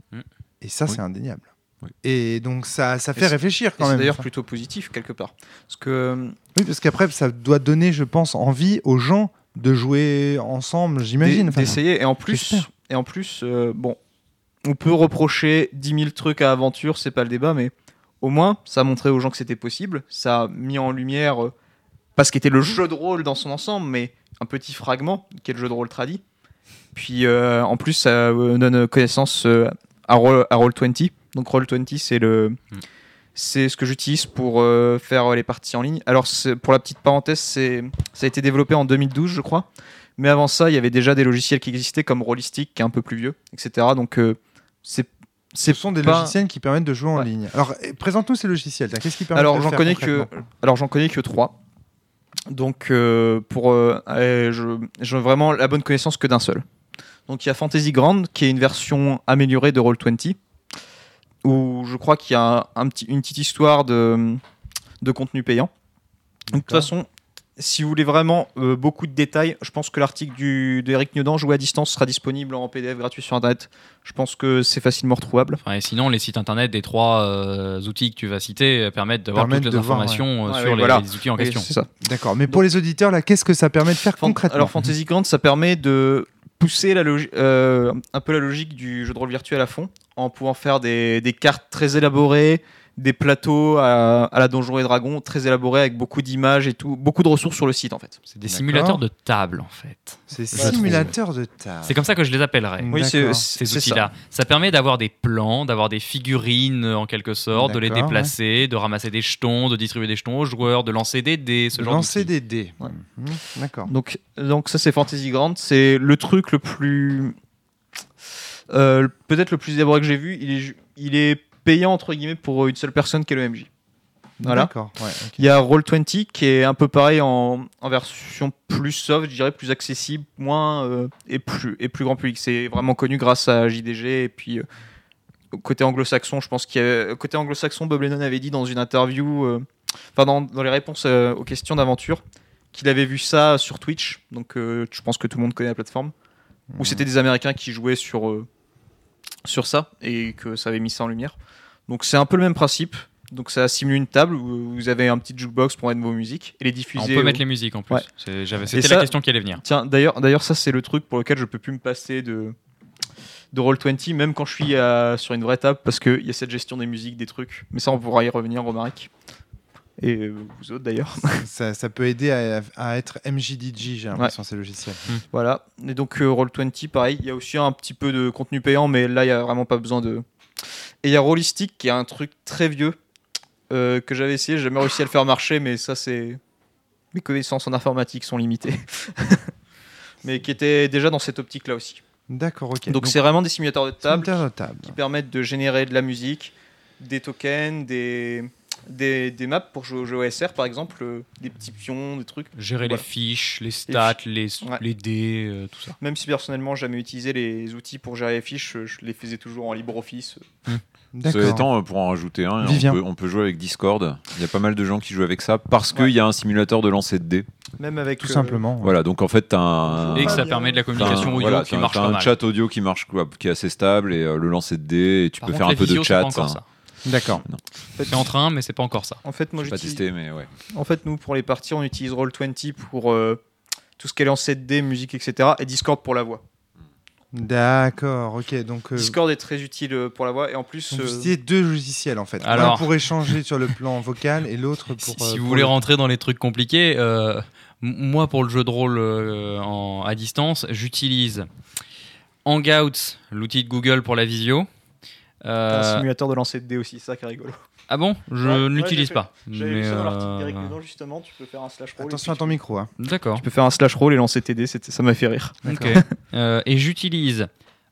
Et ça, Oui. c'est indéniable. Oui. Et donc, ça, ça fait c'est- réfléchir quand C'est même. d'ailleurs Enfin, plutôt positif, quelque part. Parce que Oui, parce qu'après, ça doit donner, je pense, envie aux gens de jouer ensemble, j'imagine. d'essayer. Et en plus, et en plus euh, bon, on peut reprocher 10 000 trucs à aventure, c'est pas le débat, mais au moins, ça a montré aux gens que c'était possible. Ça a mis en lumière, euh, pas ce qu'était le jeu de rôle dans son ensemble, mais un petit fragment, qui est le jeu de rôle tradit. Puis euh, en plus, ça euh, donne connaissance euh, à, Roll, à Roll20. Donc Roll20, c'est le. Mm. C'est ce que j'utilise pour euh, faire les parties en ligne. Alors, pour la petite parenthèse, c'est ça a été développé en 2012, je crois. Mais avant ça, il y avait déjà des logiciels qui existaient comme Rollistic, qui est un peu plus vieux, etc. Donc, euh, c'est ce sont des pas- logiciels qui permettent de jouer en Ouais. ligne. Alors, eh, présente-nous ces logiciels. tiens. Qu'est-ce qui permet Alors de le j'en faire connais que concrètement? alors j'en connais que trois. Donc euh, pour euh, je j'ai vraiment la bonne connaissance que d'un seul. Donc il y a Fantasy Ground qui est une version améliorée de Roll20. je crois qu'il y a un, un petit, une petite histoire de, de contenu payant. Donc, de toute façon, si vous voulez vraiment euh, beaucoup de détails, je pense que l'article d'Eric Niodan, Jouer à distance, sera disponible en PDF gratuit sur Internet. Je pense que c'est facilement retrouvable. Enfin, et sinon, les sites internet des trois euh, outils que tu vas citer euh, permettent d'avoir toutes les voir, informations euh, ouais. sur Ouais, les, voilà. les outils en question. c'est ça. D'accord. Mais pour les auditeurs, là, qu'est-ce que ça permet de faire Fan- concrètement Alors Fantasy Ground, ça permet de pousser la euh, un peu la logique du jeu de rôle virtuel à fond, en pouvant faire des, des cartes très élaborées, des plateaux à, à la Donjon et Dragon très élaborés avec beaucoup d'images et tout, beaucoup de ressources sur le site en fait. C'est des simulateurs de table, en fait. C'est Je trouve. simulateur de table. C'est comme ça que je les appellerais. Oui, c'est-. Ces outils-là. Ça. permet d'avoir des plans, d'avoir des figurines en quelque sorte, de les déplacer, de ramasser des jetons, de distribuer des jetons aux joueurs, de lancer des dés, ce de genre lancer des dés. Ouais. Mhm. D'accord. Donc, donc ça c'est Fantasy Ground, c'est le truc le plus euh, peut-être le plus élaboré que j'ai vu. Il est, ju- il est payant entre guillemets pour une seule personne qui est le MJ. Voilà. Ouais. Il y a Roll20 qui est un peu pareil en, en version plus soft, je dirais plus accessible, moins euh, et plus et plus grand public. C'est vraiment connu grâce à JDG et puis euh, côté anglo-saxon, je pense qu'il y a côté anglo-saxon, Bob Lennon avait dit dans une interview, euh, enfin dans, dans les réponses euh, aux questions d'aventure, qu'il avait vu ça sur Twitch. Donc euh, je pense que tout le monde connaît la plateforme. Où c'était des Américains qui jouaient sur euh, sur ça et que ça avait mis ça en lumière. Donc c'est un peu le même principe. Donc ça simule une table où vous avez un petit jukebox pour mettre vos musiques et les On diffuser. peut au- mettre les musiques en plus. Ouais. C'était ça- la question qui allait venir. Tiens, d'ailleurs, d'ailleurs, ça c'est le truc pour lequel je peux plus me passer de de Roll20, même quand je suis à- sur une vraie table, parce qu'il y a cette gestion des musiques, des trucs. Mais ça, on pourra y revenir, Romaric. Et euh, vous autres d'ailleurs. ça, ça peut aider à, à être MJDJ, j'ai l'impression, ces logiciels. voilà. Et donc euh, Roll20, pareil. Il y a aussi un petit peu de contenu payant, mais là, il y a vraiment pas besoin de. Et il y a Rollistic, qui est un truc très vieux euh, que j'avais essayé. J'ai jamais réussi à le faire marcher, mais ça, c'est mes connaissances en informatique sont limitées. mais qui était déjà dans cette optique-là aussi. D'accord, ok. Donc c'est vraiment des simulateurs de table simulateur de table. qui permettent de générer de la musique, des tokens, des, des, des maps pour jouer au jeu OSR par exemple, euh, des petits pions, des trucs. Gérer Voilà. les fiches, les stats, les, Ouais. les dés, euh, tout ça. Même si personnellement jamais utilisé les outils pour gérer les fiches, je les faisais toujours en LibreOffice. Cela étant, euh, pour en rajouter un, on peut, on peut jouer avec Discord. Il y a pas mal de gens qui jouent avec ça parce qu'il Ouais. y a un simulateur de lancer de dés. Même avec Tout euh, simplement. Voilà, donc en fait, tu as un. Et que ça permet de la un- communication audio voilà, qui un- marche t'as pas un mal. chat audio qui marche qui est assez stable et euh, le lancer de dés et tu Par peux contre, faire un peu de chat. hein. D'accord. C'est en train, mais c'est pas encore ça. En fait, moi J'ai pas testé, mais ouais. En fait, nous pour les parties, on utilise Roll20 pour euh, tout ce qui est lancé de dés, musique, etc. Et Discord pour la voix. D'accord, ok. Donc, euh, Discord est très utile euh, pour la voix et en plus. donc euh, vous utilisez deux logiciels en fait. Alors- Un pour échanger sur le plan vocal et l'autre pour. Si, euh, si vous pour voulez le- rentrer dans les trucs compliqués, euh, m- moi pour le jeu de rôle euh, en- à distance, j'utilise Hangouts, l'outil de Google pour la visio. Euh, un simulateur de lancer de dés aussi, ça qui est rigolo. Ah bon? Je Ouais, ne l'utilise pas. J'avais vu ça dans euh, l'article d'Eric justement, tu peux faire un slash roll. Attention et à ton micro. Hein. D'accord. Tu peux faire un slash roll et lancer c'était- ça m'a fait rire. Ok. Euh, et j'utilise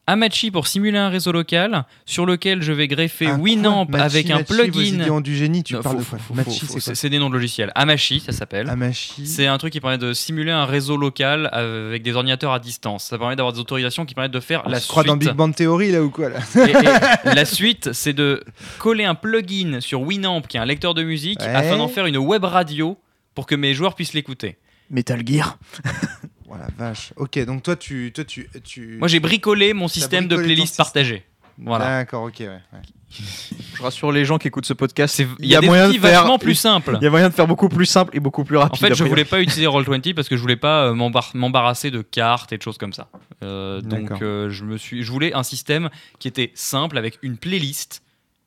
Amachi pour simuler un réseau local sur lequel je vais greffer Winamp Machi, avec un Machi, Vos plugin. ont du génie, tu Non, parles faut- de quoi faut- faut- Machi, faut- c'est des noms de logiciels. Amachi, ça s'appelle. Amachi. C'est un truc qui permet de simuler un réseau local avec des ordinateurs à distance. Ça permet d'avoir des autorisations qui permettent de faire On la se suite. dans Big Bang Theory là ou quoi là Et- et la suite, c'est de coller un plugin sur Winamp, qui est un lecteur de musique, Ouais. afin d'en faire une web radio pour que mes joueurs puissent l'écouter. Metal Gear. Oh la vache. Ok, donc toi tu. Toi, tu, tu... Moi, j'ai bricolé mon système de bricolé playlist partagée. Voilà. D'accord, ok, ouais. ouais. Je rassure les gens qui écoute ce podcast. C'est- Il y a des moyen de faire- vachement plus simples. Il y a moyen de faire beaucoup plus simple et beaucoup plus rapide. En fait, je voulais pas utiliser Roll20 parce que je voulais pas euh, m'embar- m'embarrasser de cartes et de choses comme ça. Euh, donc, euh, je me suis, je voulais un système qui était simple avec une playlist.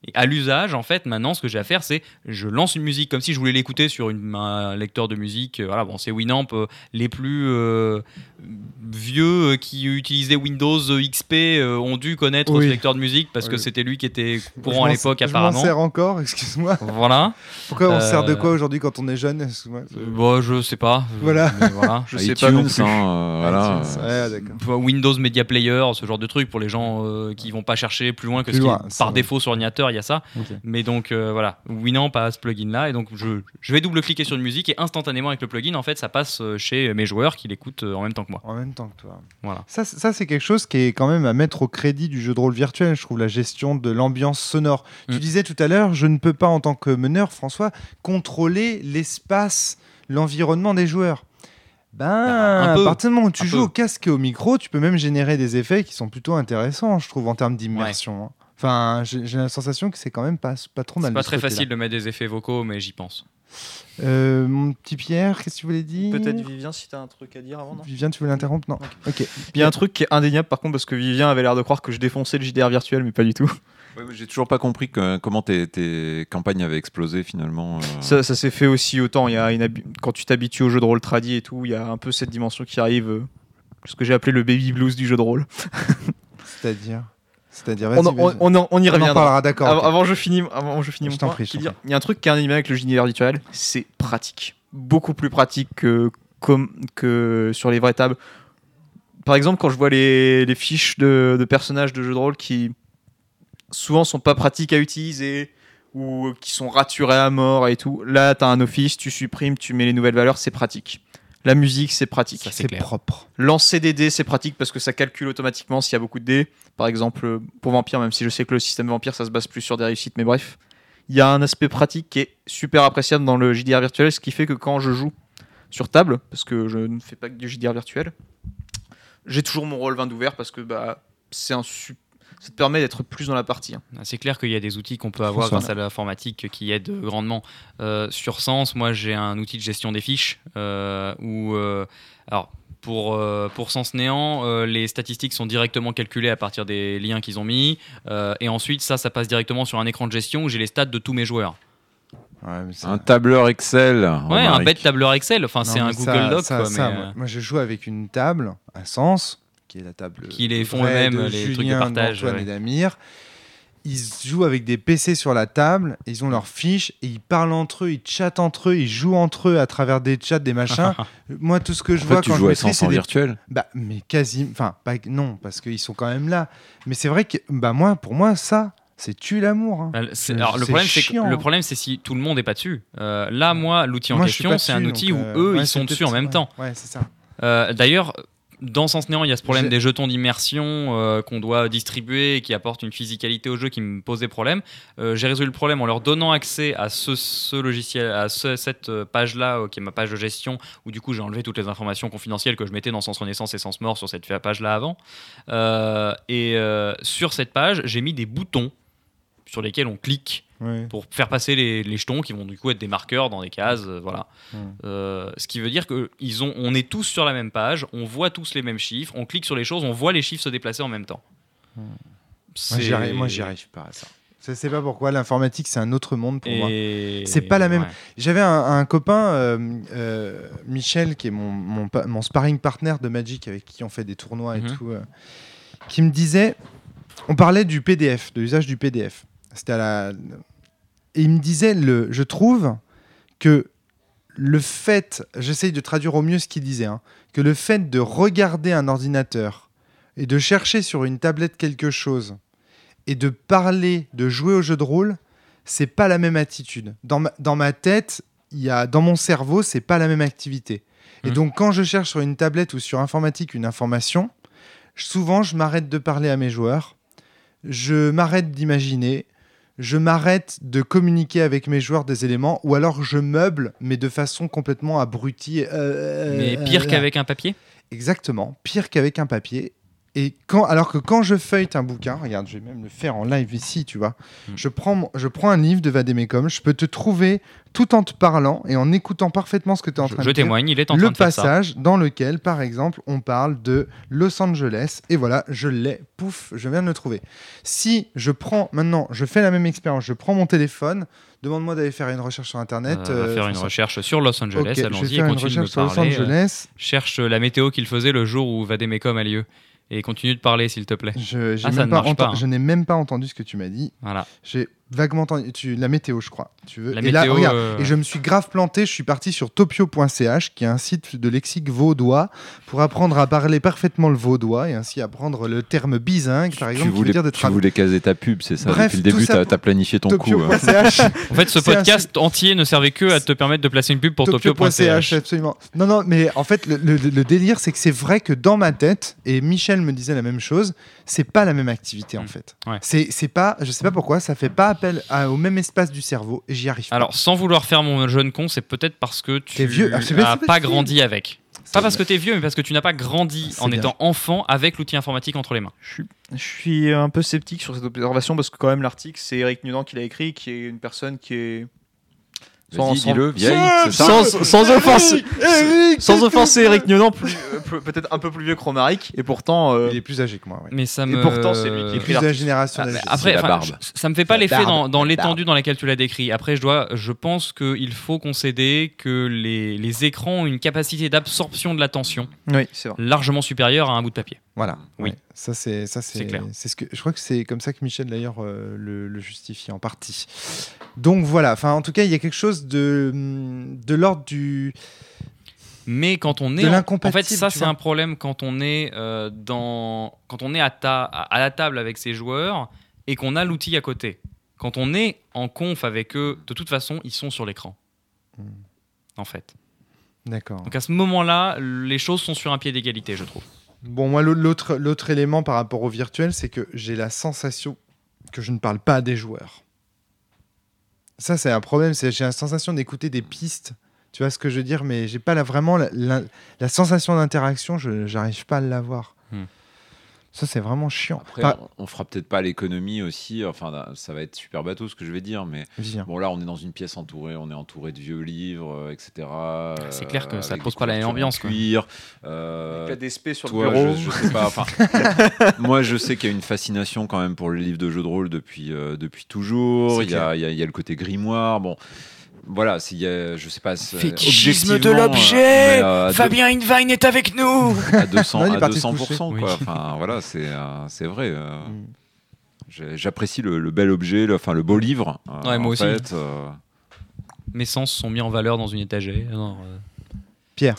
Et à l'usage, en fait, maintenant, ce que j'ai à faire, c'est je lance une musique comme si je voulais l'écouter sur une, un lecteur de musique. Euh, Voilà, bon, c'est Winamp euh, les plus euh, vieux euh, qui utilisaient Windows XP euh, ont dû connaître Oui. ce lecteur de musique parce que c'était lui qui était courant à l'époque apparemment. Je m'en sers encore, excuse-moi. Voilà. Pourquoi on se sert de quoi aujourd'hui quand on est jeune Bon, je sais pas. Voilà. Voilà. Je sais iTunes, pas non plus. hein, euh, voilà. Ouais, d'accord. Windows Media Player, ce genre de truc pour les gens euh, qui vont pas chercher plus loin que Plus ce qui est par défaut sur ordinateur. Il y a ça. Mais donc euh, voilà, Winamp a ce plugin là et donc je, je vais double-cliquer sur une musique et instantanément avec le plugin, en fait, ça passe euh, chez mes joueurs qui l'écoutent euh, en même temps que moi. En même temps que toi. Voilà. Ça, ça c'est quelque chose qui est quand même à mettre au crédit du jeu de rôle virtuel, je trouve, la gestion de l'ambiance sonore. Tu Mm. disais tout à l'heure, je ne peux pas, en tant que meneur, François, contrôler l'espace, l'environnement des joueurs. Ben, à peu. partir du moment où tu joues peu. au casque et au micro, tu peux même générer des effets qui sont plutôt intéressants, je trouve, en termes d'immersion. hein. Enfin, j'ai la sensation que c'est quand même pas, pas trop mal. C'est pas très facile de mettre des effets vocaux, mais j'y pense. Euh, mon petit Pierre, qu'est-ce que tu voulais dire? Peut-être Vivien, si t'as un truc à dire avant, non? Vivien, tu veux l'interrompre? Non. Ok. Il y a un truc qui est indéniable par contre, parce que Vivien avait l'air de croire que je défonçais le JDR virtuel, mais pas du tout. Ouais, J'ai toujours pas compris que- comment tes, tes campagnes avaient explosé finalement. euh. Ça, ça s'est fait aussi autant. Il y a une Quand tu t'habitues au jeu de rôle tradi et tout, il y a un peu cette dimension qui arrive, euh, ce que j'ai appelé le baby blues du jeu de rôle. C'est-à-dire? C'est-à-dire, On, on, on y On en reviendra. parlera, d'accord. Avant, je finis, avant je finis Je mon point, prie, Il y a un truc qui est animé avec le JDR virtuel, c'est pratique. Beaucoup plus pratique que, comme, que sur les vraies tables. Par exemple, quand je vois les, les fiches de, de personnages de jeux de rôle qui souvent sont pas pratiques à utiliser ou qui sont raturés à mort et tout, là, tu as un office, tu supprimes, tu mets les nouvelles valeurs, c'est pratique. La musique, c'est pratique. C'est propre. Lancer des dés, c'est pratique parce que ça calcule automatiquement s'il y a beaucoup de dés. Par exemple, pour Vampire, même si je sais que le système Vampire, ça se base plus sur des réussites, mais bref. Il y a un aspect pratique qui est super appréciable dans le JDR virtuel, ce qui fait que quand je joue sur table, parce que je ne fais pas que du JDR virtuel, j'ai toujours mon rôle 20 ouvert parce que bah, c'est un su- ça te permet d'être plus dans la partie. hein. C'est clair qu'il y a des outils qu'on peut avoir grâce à l'informatique qui aident grandement. Euh, sur Sens, moi j'ai un outil de gestion des fiches euh, où, euh, alors pour, euh, pour Sens Néant, euh, les statistiques sont directement calculées à partir des liens qu'ils ont mis. euh, et ensuite, ça, ça passe directement sur un écran de gestion où j'ai les stats de tous mes joueurs. Ouais, Un tableur Excel. Ouais, un bête tableur Excel. Enfin, c'est un Google ça- Doc. ça- quoi, ça, mais, moi, moi, je joue avec une table à Sens, qui est la table. Qui les font eux-mêmes, les trucs de Julien, partage, d'Antoine ouais. et d'Amir. Ils jouent avec des PC sur la table, ils ont leurs fiches et ils parlent entre eux, ils chattent entre eux, ils jouent entre eux à travers des chats, des machins. Moi, tout ce que je En vois fait, tu quand je joues maîtrise, 100 c'est des virtuel. Bah, mais quasi. Enfin, pas... non, parce qu'ils sont quand même là. Mais c'est vrai que, bah, moi, pour moi, ça, c'est tue l'amour. hein. Alors le problème c'est le problème c'est si tout le monde n'est pas dessus. Euh, là moi l'outil en Moi, je question c'est un outil donc, où euh, eux ouais, ils sont dessus en même ouais. temps. Ouais, c'est ça. Euh, D'ailleurs dans Sens Néant il y a ce problème des jetons d'immersion euh, qu'on doit distribuer et qui apportent une physicalité au jeu qui me posait problème. Euh, J'ai résolu le problème en leur donnant accès à ce, ce logiciel, à ce- cette page là qui est ma page de gestion où du coup j'ai enlevé toutes les informations confidentielles que je mettais dans Sens Renaissance et Sens Mort sur cette page là avant. Euh, et euh, sur cette page j'ai mis des boutons sur lesquels on clique Pour faire passer les, les jetons qui vont du coup être des marqueurs dans des cases, euh, voilà. Euh, ce qui veut dire que ils ont, on est tous sur la même page, on voit tous les mêmes chiffres, on clique sur les choses, on voit les chiffres se déplacer en même temps. Moi, j'y arrive, pas à ça. Je sais pas pourquoi. L'informatique, c'est un autre monde pour moi. C'est pas la même- ouais. J'avais un, un copain, euh, Michel, qui est mon, mon, pa- mon sparring partner de Magic, avec qui on fait des tournois et Mhm. tout, qui me disait, on parlait du PDF, de l'usage du PDF. C'était à la, et il me disait, le, je trouve que le fait, j'essaye de traduire au mieux ce qu'il disait, hein, que le fait de regarder un ordinateur et de chercher sur une tablette quelque chose et de parler, de jouer au jeu de rôle, c'est pas la même attitude. Dans ma, dans ma tête, il y a, dans mon cerveau, c'est pas la même activité. Et Mhm. donc, quand je cherche sur une tablette ou sur informatique une information, souvent, je m'arrête de parler à mes joueurs, je m'arrête d'imaginer, je m'arrête de communiquer avec mes joueurs des éléments, ou alors je meuble, mais de façon complètement abrutie. euh, Mais euh, pire euh, qu'avec un papier? Exactement, pire qu'avec un papier. Et quand, alors que quand je feuillete un bouquin, regarde, je vais même le faire en live ici, tu vois. Mm. Je, prends, je prends un livre de Vademecum, je peux te trouver tout en te parlant et en écoutant parfaitement ce que tu es en Je, train je de dire. témoigne, il est en Le train de faire ça. passage dans lequel, par exemple, on parle de Los Angeles. Et voilà, je l'ai, pouf, je viens de le trouver. Si je prends, maintenant, je fais la même expérience, je prends mon téléphone, demande-moi d'aller faire une recherche sur Internet. Euh, euh, faire une recherche sur Los Angeles, Ok, je vais allons-y, continue de me sur Los parler. euh, Angeles. cherche la météo qu'il faisait le jour où Vademecum a lieu. Et continue de parler, s'il te plaît. Je, Ah, même pas pas, hein. n'ai même pas entendu ce que tu m'as dit. Voilà. J'ai vaguement entendu tu, la météo, je crois. Tu veux La et là, météo, regarde, euh, et je me suis grave planté. Je suis parti sur topio.ch, qui est un site de lexique vaudois, pour apprendre à parler parfaitement le vaudois et ainsi apprendre le terme bisingue, par Tu exemple, qui veut voulais, dire tu voulais caser ta pub, c'est ça Bref, Depuis le tout début, ça t'as pour- as planifié ton coup. hein. Topio.ch. En fait, ce podcast entier ne servait que à te permettre de placer une pub pour Topio.ch, absolument. Non, non, mais en fait, le, le- le délire, c'est que c'est vrai que dans ma tête, et Michel me disait la même chose, c'est pas la même activité en Mm. fait. Ouais. C'est c'est pas, je sais pas pourquoi, ça fait pas à- au même espace du cerveau et j'y arrive pas. Alors, sans vouloir faire mon jeune con, c'est peut-être parce que tu vieux. Ah, n'as pas grandi avec. Pas parce que t'es vieux, mais parce que tu n'as pas grandi C'est en bien. étant enfant avec l'outil informatique entre les mains. Je suis, je suis un peu sceptique sur cette observation parce que quand même l'article c'est Eric Nunan qui l'a écrit, qui est une personne qui est Vas-y, sans- dis-le, vieille, sans, sans offense, Eric, sans offenser Eric plus- euh, peut-être un peu plus vieux que Romaric, et pourtant euh, Il est plus âgé que moi. ouais. Mais ça Et me. pourtant, c'est lui qui écrit Plus de la génération Ah, après, la barbe. je- ça me fait pas l'effet dans, l'étendue dans laquelle tu l'as décrit. Après, je dois, je pense qu'il faut concéder que les, les écrans ont une capacité d'absorption de l'attention oui, largement supérieure à un bout de papier. Voilà. Oui. Ouais. Ça c'est ça c'est C'est clair. c'est ce que je crois que c'est comme ça que Michel d'ailleurs euh, le, le justifie en partie. Donc voilà. Enfin en tout cas il y a quelque chose de de l'ordre du Mais quand on est en, en fait, ça c'est un problème quand on est euh, dans, quand on est à, ta, à, à la table avec ses joueurs et qu'on a l'outil à côté. Quand on est en conf avec eux, de toute façon, ils sont sur l'écran. Hmm. En fait. d'accord. Donc à ce moment-là, les choses sont sur un pied d'égalité, je trouve. Bon, moi, l'autre, l'autre élément par rapport au virtuel, c'est que j'ai la sensation que je ne parle pas à des joueurs. Ça, c'est un problème. J'ai la sensation d'écouter des pistes. Tu vois ce que je veux dire Mais j'ai pas la, vraiment la, la- sensation d'interaction. Je j'arrive pas à l'avoir. Ça, c'est vraiment chiant. Après, Pas- on, on fera peut-être pas l'économie aussi. Enfin, ça va être super bateau ce que je vais dire, mais Viens. bon, là, on est dans une pièce entourée, on est entouré de vieux livres, euh, etc. C'est clair que ça avec pose pas la même ambiance, quoi. Cuir, euh, La DSP sur toi, le bureau. je, je sais pas. enfin, moi, je sais qu'il y a une fascination quand même pour les livres de jeux de rôle depuis, euh, depuis toujours. C'est Il y, a, il y a- il y a le côté grimoire. Bon, voilà, s'il y a, je sais pas. c'est- Fétichisme de objectivement, l'objet mais, euh, à deux- Fabien Invine est avec nous à 200, Non, à parti se 200%, coucher. quoi. Oui. Enfin, voilà, c'est euh, c'est vrai. euh, Mm. J'apprécie le, le bel objet, le, enfin le beau livre. euh, Ouais, moi en aussi. fait, euh, Mes sens sont mis en valeur dans une étagère. Non, euh, Pierre,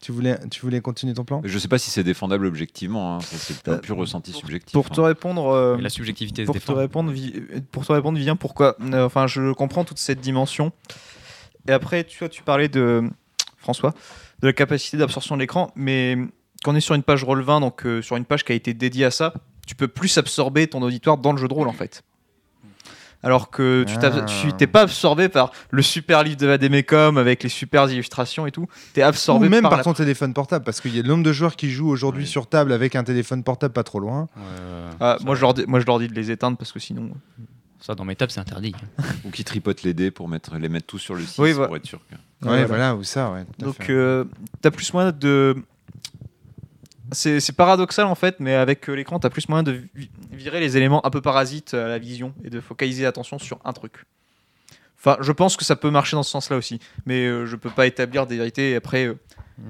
tu voulais, tu voulais continuer ton plan? Je sais pas si c'est défendable objectivement. hein, c'est un pur ressenti subjectif. Pour hein. te répondre, euh, la subjectivité se pour te répondre, pour te répondre, Vivien, pourquoi? Euh, Enfin, je comprends toute cette dimension. Et après, tu vois, tu parlais de François, de la capacité d'absorption de l'écran, mais quand on est sur une page Roll20, donc euh, sur une page qui a été dédiée à ça, tu peux plus absorber ton auditoire dans le jeu de rôle en fait. Alors que tu Ah. tu t'es pas absorbé par le super livre de Vademecum avec les super illustrations et tout. T'es absorbé Ou même par, par la- ton téléphone portable, parce qu'il y a le nombre de joueurs qui jouent aujourd'hui Oui. sur table avec un téléphone portable pas trop loin. Euh, Ah, moi, je leur dis, moi je leur dis de les éteindre parce que sinon. ça, dans mes tables, c'est interdit. Ou qui tripotent les dés pour mettre, les mettre tous sur le site Oui, pour voilà. être sûr. que- Ouais, Voilà. voilà, ou ça, ouais. tout Donc, euh, t'as plus moyen de. C'est paradoxal en fait, mais avec euh, l'écran, t'as plus moyen de vi- virer les éléments un peu parasites à la vision et de focaliser l'attention sur un truc. Enfin, je pense que ça peut marcher dans ce sens-là aussi, mais euh, je peux pas établir des vérités. Après, euh,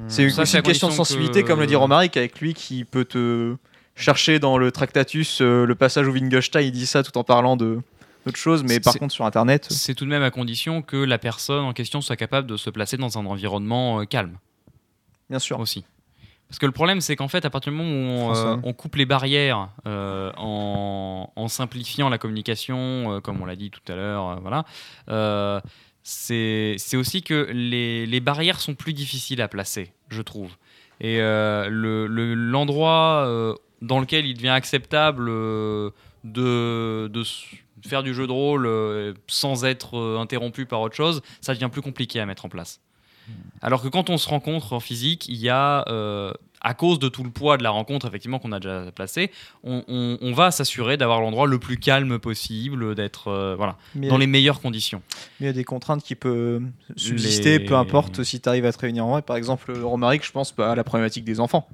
c'est une, Ça, c'est une question de sensibilité, que- comme le dit Romaric, avec lui qui peut te chercher dans le Tractatus euh, le passage où Wittgenstein il dit ça tout en parlant de d'autres choses, mais par contre sur Internet, C'est tout de même à condition que la personne en question soit capable de se placer dans un environnement euh, calme bien sûr. aussi. Parce que le problème, c'est qu'en fait, à partir du moment où on, euh, on coupe les barrières euh, en, en simplifiant la communication, euh, comme on l'a dit tout à l'heure, voilà, c'est aussi que les, les barrières sont plus difficiles à placer, je trouve. Et le- le- l'endroit dans lequel il devient acceptable de, faire du jeu de rôle sans être interrompu par autre chose, ça devient plus compliqué à mettre en place. Alors que quand on se rencontre en physique, il y a, euh, à cause de tout le poids de la rencontre, effectivement, qu'on a déjà placé, on, on- on va s'assurer d'avoir l'endroit le plus calme possible, d'être euh, voilà, Mais dans les meilleures conditions. Mais il y a des contraintes qui peuvent subsister, Les- peu importe si tu arrives à te réunir en vrai. Par exemple, Romaric, je pense à la problématique des enfants.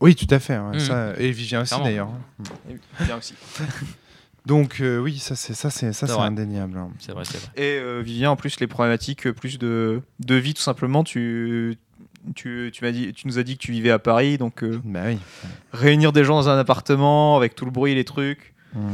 Oui, tout à fait. ouais, ça, et Vivien aussi d'ailleurs. Bien aussi. Donc euh, oui, ça c'est ça c'est ça C'est indéniable. hein. C'est vrai, c'est vrai. Et euh, Vivien, en plus, les problématiques euh, plus de, de vie, tout simplement. Tu, tu, tu, m'as dit, tu nous as dit que tu vivais à Paris, donc euh, Bah oui. réunir des gens dans un appartement avec tout le bruit et les trucs. Hmm.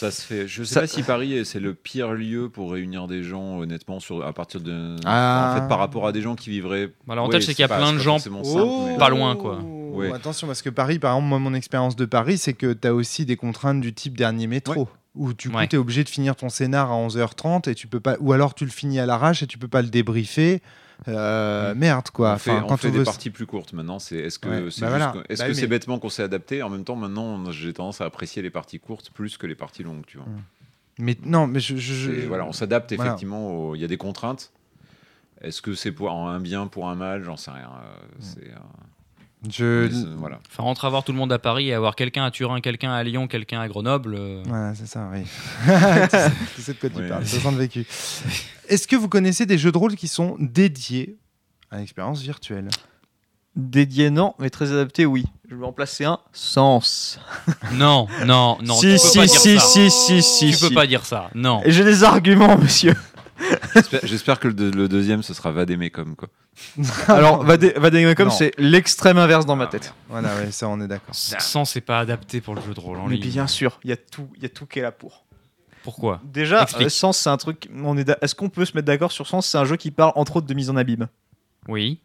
Ça se fait. Je sais Ça- pas si Paris est- c'est le pire lieu pour réunir des gens, honnêtement, sur, à partir de. Ah. En fait, par rapport à des gens qui vivraient. Bah, L'avantage, Oui, c'est qu'il y a pas- plein de gens simple, mais- Pas loin, quoi. Ouais. Attention, parce que Paris, par exemple, moi, mon expérience de Paris, c'est que tu as aussi des contraintes du type dernier métro. Où tu Ouais. es obligé de finir ton scénar à 11h30 et tu peux pas ou alors tu le finis à l'arrache et tu peux pas le débriefer. Euh, Merde quoi. On fait, Enfin, on quand fait on des veut- parties plus courtes maintenant. C'est est-ce que Ouais, c'est bah voilà. Bah mais- bêtement qu'on s'est adapté? En même temps, maintenant, j'ai tendance à apprécier les parties courtes plus que les parties longues. Tu vois. Mais non, mais je, voilà, on s'adapte effectivement. Il y a des contraintes. Est-ce que c'est pour un bien pour un mal? J'en sais rien. Euh, Mm. C'est euh, je- voilà. Enfin, entre avoir tout le monde à Paris et avoir quelqu'un à Turin, quelqu'un à Lyon, quelqu'un à Grenoble. euh, Voilà, c'est ça, oui. tu, sais, tu sais de quoi tu Oui. parles, ça sent le vécu. Est-ce que vous connaissez des jeux de rôle qui sont dédiés à l'expérience virtuelle? Dédié, non, mais très adapté, oui. Je vais en placer un. Sens. Non, non, non. si, tu peux si, pas dire si, ça. si, si, si, Tu peux si. pas dire ça. Non. Et J'ai des arguments, monsieur. J'espère- que le, deux- le deuxième, ce sera Vademecum. Quoi. Alors, Vademecum, c'est l'extrême inverse dans ma tête. Voilà, ouais, ça on est d'accord. Sans, c'est pas adapté pour le jeu de rôle en Mais ligne. bien sûr, il y a tout, il y a tout qui est là pour. Pourquoi? Déjà, Explique. euh, Sens, c'est un truc. On est. d'a- Est-ce qu'on peut se mettre d'accord sur Sens? C'est un jeu qui parle entre autres de mise en abîme. Oui.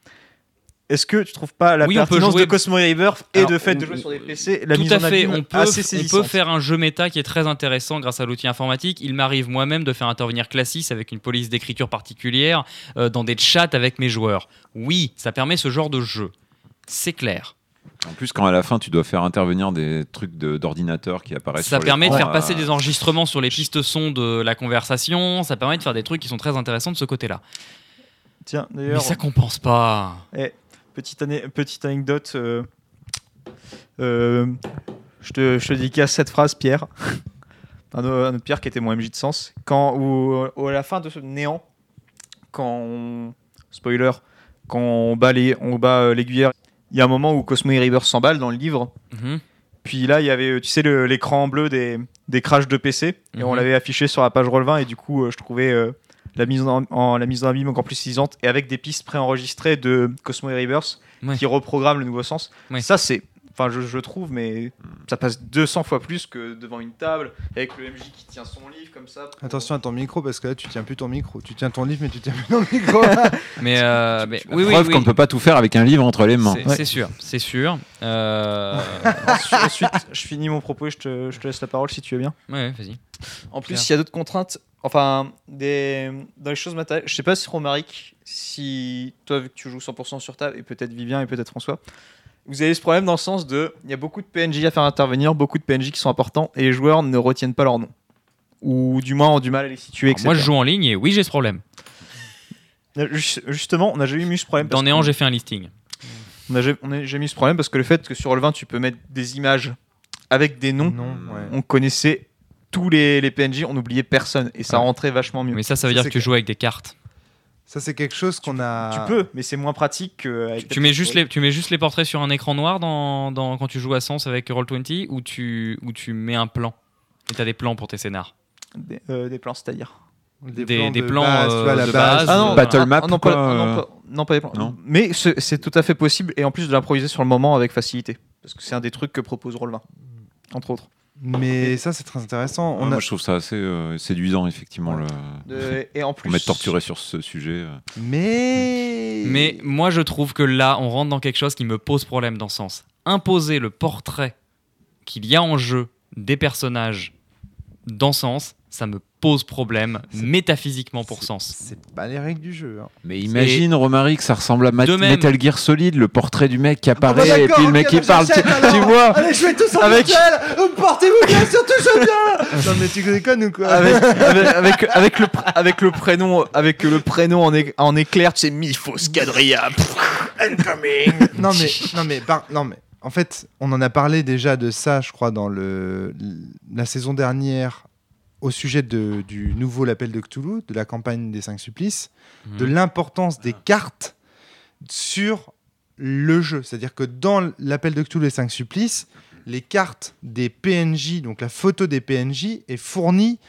Est-ce que tu trouves pas la Oui, on peut pertinence jouer- de Cosmo River et Alors, de fait de jouer sur des PC la Tout mise à en fait. On peut, assez on saisissante peut faire un jeu méta qui est très intéressant grâce à l'outil informatique. Il m'arrive moi-même de faire intervenir Classis avec une police d'écriture particulière euh, dans des chats avec mes joueurs. Oui, ça permet ce genre de jeu. C'est clair. En plus, quand à la fin, tu dois faire intervenir des trucs de- d'ordinateur qui apparaissent. Ça sur permet de faire passer euh, des enregistrements sur les pistes son de la conversation. Ça permet de faire des trucs qui sont très intéressants de ce côté-là. Tiens, Mais d'ailleurs, ça compense pas. Petite, ane- petite anecdote. euh, euh, je, te, je te dédicace cette phrase, Pierre. Un, autre Pierre qui était mon MJ de sens. Quand, ou, ou à la fin de ce néant, quand on- spoiler, quand on bat les- on bat euh, l'aiguillère, il y a un moment où Cosmo et River s'emballent dans le livre. Mhm. Puis là, il y avait, tu sais, l'écran bleu des, des crashs de PC. Et on Mhm. l'avait affiché sur la page Roll20. Et du coup, euh, je trouvais euh, la, mise en, en- la mise en abîme encore plus saisissante. Et avec des pistes préenregistrées de Cosmo et Rivers Ouais. qui reprogramment le nouveau sens. Ouais. Ça, c'est. Enfin, je, je trouve, mais ça passe 200 fois plus que devant une table avec le MJ qui tient son livre comme ça. pour- Attention à ton micro parce que là tu tiens plus ton micro. Tu tiens ton livre mais tu tiens plus ton micro. Mais, euh, mais- oui, Preuve oui. qu'on ne peut pas tout faire avec un livre entre les mains. C'est Ouais. sûr, c'est sûr. Euh, Ensuite, ensuite, je finis mon propos et je te, je te laisse la parole si tu veux bien. ouais, vas-y. En plus, il y a d'autres contraintes. Enfin, des, dans les choses matérielles. Je sais pas si Romaric, si toi, vu que tu joues 100% sur table, et peut-être Vivien et peut-être François, vous avez ce problème dans le sens de. Il y a beaucoup de PNJ à faire intervenir, beaucoup de PNJ qui sont importants, et les joueurs ne retiennent pas leur nom. Ou du moins ont du mal à les situer, Alors, etc. moi, je joue en ligne et oui, j'ai ce problème. Ju- Justement, on n'a jamais eu ce problème. Dans Néant, j'ai fait un listing. On a jamais, eu ce problème parce que le fait que sur le 20, tu peux mettre des images avec des noms, non, ouais. on connaissait tous les, les PNJ, on oubliait personne, et ça Ouais. rentrait vachement mieux. Mais ça, ça veut Ça, dire que tu joues avec des cartes. Ça c'est quelque chose qu'on a. Tu peux, mais c'est moins pratique que. avec Tu mets, juste les, tu mets juste les portraits sur un écran noir dans, dans- quand tu joues à Sens avec Roll20 ou tu, ou tu mets un plan Et t'as des plans pour tes scénars? Des, euh, des plans, c'est-à-dire? Des, Des- plans des de plans, base, tu vois, euh, la de base. base. Ah non, Battle ah, map ah, non, ou pas, ah, non, euh pas- non, pas des plans. Non. Mais c'est c'est tout à fait possible et en plus de l'improviser sur le moment avec facilité. Parce que c'est un des trucs que propose Roll20, entre autres. Mais ça c'est très intéressant. On Moi, a... je trouve ça assez euh, séduisant, effectivement. Le... De- et en plus. Pour m'être torturé sur ce sujet. euh. Mais. Mais moi, je trouve que là, on rentre dans quelque chose qui me pose problème dans ce sens. Imposer le portrait qu'il y a en jeu des personnages dans Sens, ça me pose problème métaphysiquement pour C'est- Sens. C'est pas les règles du jeu. hein. Mais imagine, Romaric, ça ressemble à Mat- même. Metal Gear Solid, le portrait du mec qui bah apparaît et puis le mec qui bah parle. Tu, vois Allez, jouez tous en Avec- Portez-vous bien, surtout jouez bien Non mais tu déconnes ou quoi avec, avec, avec, avec le, pr- avec le prénom, avec le prénom en, é- en éclair, tu sais, Mifos Quadria. non mais non mais par- non mais en fait on en a parlé déjà de ça je crois dans le la saison dernière au sujet de, du nouveau l'appel de Cthulhu de la campagne des cinq supplices Mhm. de l'importance des cartes sur le jeu c'est-à-dire que dans l'appel de Cthulhu des cinq supplices les cartes des PNJ donc la photo des PNJ est fournie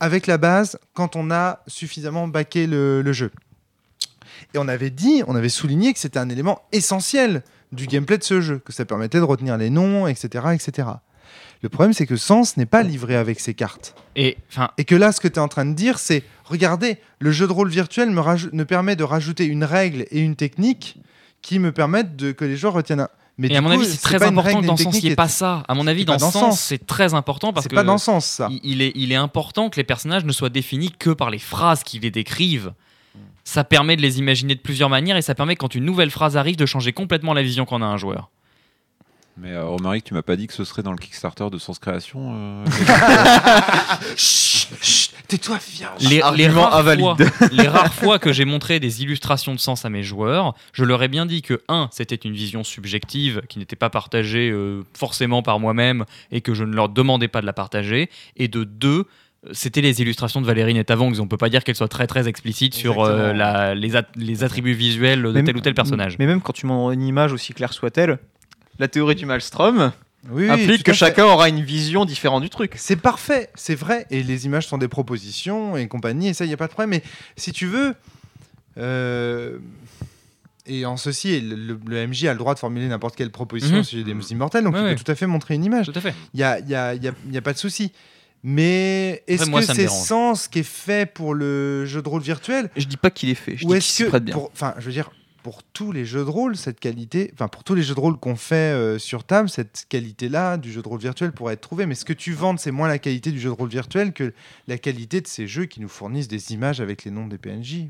avec la base quand on a suffisamment baqué le, le jeu et on avait dit, on avait souligné que c'était un élément essentiel du gameplay de ce jeu, que ça permettait de retenir les noms, etc., etc. Le problème, c'est que Sens n'est pas livré avec ses cartes. Et que là, ce que tu es en train de dire, c'est regardez, le jeu de rôle virtuel me, permet de rajouter une règle et une technique qui me permettent de, que les joueurs retiennent un. Mais et à mon coup, avis, c'est très important que dans sens, il n'y ait pas ça. À mon avis, dans dans sens, c'est très important parce C'est que pas dans sens, ça. il, il est, il est important que les personnages ne soient définis que par les phrases qui les décrivent. Ça permet de les imaginer de plusieurs manières et ça permet quand une nouvelle phrase arrive de changer complètement la vision qu'en a un joueur. Mais euh, Romaric, tu m'as pas dit que ce serait dans le Kickstarter de Sens Création euh, Chut, chut, tais-toi, viens. Les, les Argument rares invalide. fois, les rares fois que j'ai montré des illustrations de sens à mes joueurs, je leur ai bien dit que, un, c'était une vision subjective qui n'était pas partagée euh, forcément par moi-même et que je ne leur demandais pas de la partager, et de deux, c'était les illustrations de Valérie Netavang. On peut pas dire qu'elles soient très très explicites sur euh, la- les, at- les attributs visuels de tel ou tel personnage. Mais même quand tu montres une image, aussi claire soit-elle, la théorie du Maelstrom Oui, implique que chacun aura une vision différente du truc. C'est parfait, c'est vrai. Et les images sont des propositions et compagnie, et ça, il n'y a pas de problème. Mais si tu veux. euh, Et en ceci, le, le- le MJ a le droit de formuler n'importe quelle proposition au sujet des immortels, donc Ouais, il ouais. peut tout à fait montrer une image. Tout à fait. Il n'y a, y y y pas de souci. Mais est-ce que c'est dérange. Sens qui est fait pour le jeu de rôle virtuel Je dis pas qu'il est fait, je Ou dis qu'il que, prête bien. pour- enfin, je veux dire, pour tous les jeux de rôle, cette qualité, enfin, pour tous les jeux de rôle qu'on fait euh, sur table, cette qualité-là du jeu de rôle virtuel pourrait être trouvée. Mais ce que tu vends, c'est moins la qualité du jeu de rôle virtuel que la qualité de ces jeux qui nous fournissent des images avec les noms des PNJ.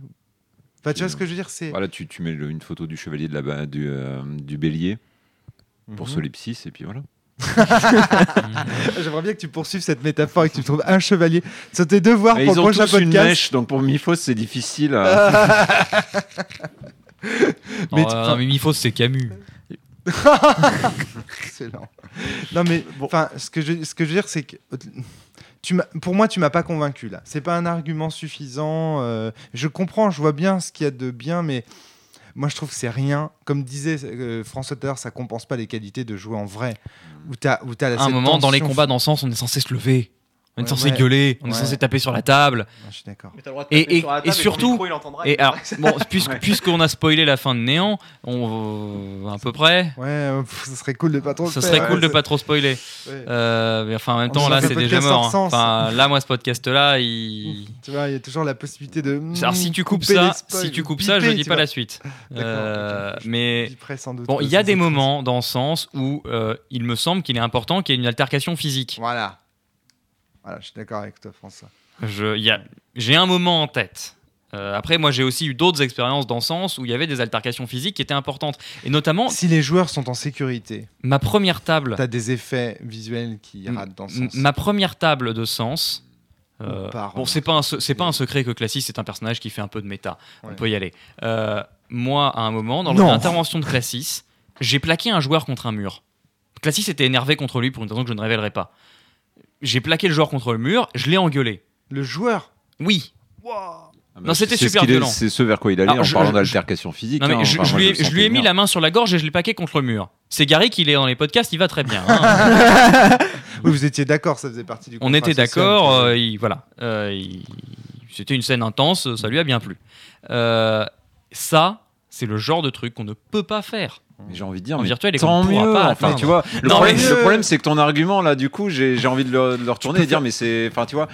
Enfin, tu vois ce que je veux dire C'est Voilà, tu, tu mets le- une photo du chevalier de la, du, euh, du bélier pour Mhm. solipsis et puis voilà. J'aimerais bien que tu poursuives cette métaphore et que tu trouves un chevalier. C'est tes devoirs pour ils le ont prochain tous une mèche, donc pour Mifos c'est difficile. euh. Mais Non, tu- euh, Mimifos, c'est Camus. Excellent. Non mais enfin, ce que je ce que je veux dire c'est que tu pour moi tu m'as pas convaincu là. C'est pas un argument suffisant. euh, je comprends, je vois bien ce qu'il y a de bien, mais moi je trouve que c'est rien. Comme disait euh, François tout à l'heure, ça compense pas les qualités de jouer en vrai. Où t'as où t'as À un moment, dans les combats, dans le sens, on est censé se lever. On est Ouais, censé ouais. gueuler, on est censé taper sur la table. Ouais, je suis d'accord. Et- et- et surtout- Et alors, bon, puisque- puisqu'on a spoilé la fin de Néant, on, à peu près, Ouais, euh, pff, ça serait cool de pas trop. faire, serait ouais, cool de pas trop spoiler. ouais. Euh, mais enfin, en même temps, là, c'est déjà mort. hein. Enfin, là, moi, ce podcast-là, il. Tu vois, il y a toujours la possibilité de. Alors, si tu coupes ça, si tu coupes ça, je dis pas la suite. D'accord, Euh, mais bon, euh, il y a des moments dans le sens où euh, il me semble qu'il est important qu'il y ait une altercation physique. Voilà. Voilà, je suis d'accord avec toi, François. J'ai un moment en tête. Euh, après, moi, j'ai aussi eu d'autres expériences dans le sens où il y avait des altercations physiques qui étaient importantes. Et notamment, Si les joueurs sont en sécurité, ma première table, t'as des effets visuels qui ratent dans ce sens. ma première table de sens. euh, bon, on c'est pas c'est pas un secret que Classis c'est un personnage qui fait un peu de méta. On peut y aller. Euh, moi, à un moment, dans l'intervention de Classis, j'ai plaqué un joueur contre un mur. Classis était énervé contre lui pour une raison que je ne révélerai pas. J'ai plaqué le joueur contre le mur, je l'ai engueulé. Le joueur. Oui, Ah bah, Non, c'était super violent. C'est ce vers quoi il allait Alors, en je- parlant d'altercation physique. Non, mais hein. je, Enfin, je moi, lui ai, le je lui ai sentais mis bien. la main sur la gorge et je l'ai plaqué contre le mur. C'est Gary qui est dans les podcasts, il va très bien. hein. Oui, vous étiez d'accord, ça faisait partie du. On était d'accord, euh, il- voilà. Euh, il- C'était une scène intense, ça lui a bien plu. Euh, ça, c'est le genre de truc qu'on ne peut pas faire. Mais J'ai envie de dire, En mais virtuel et tant mieux. pas enfin, tu vois, le Non, problème, mais- le problème, c'est que ton argument là, du coup, j'ai j'ai envie de le, de le retourner et dire, mais c'est, enfin, tu vois,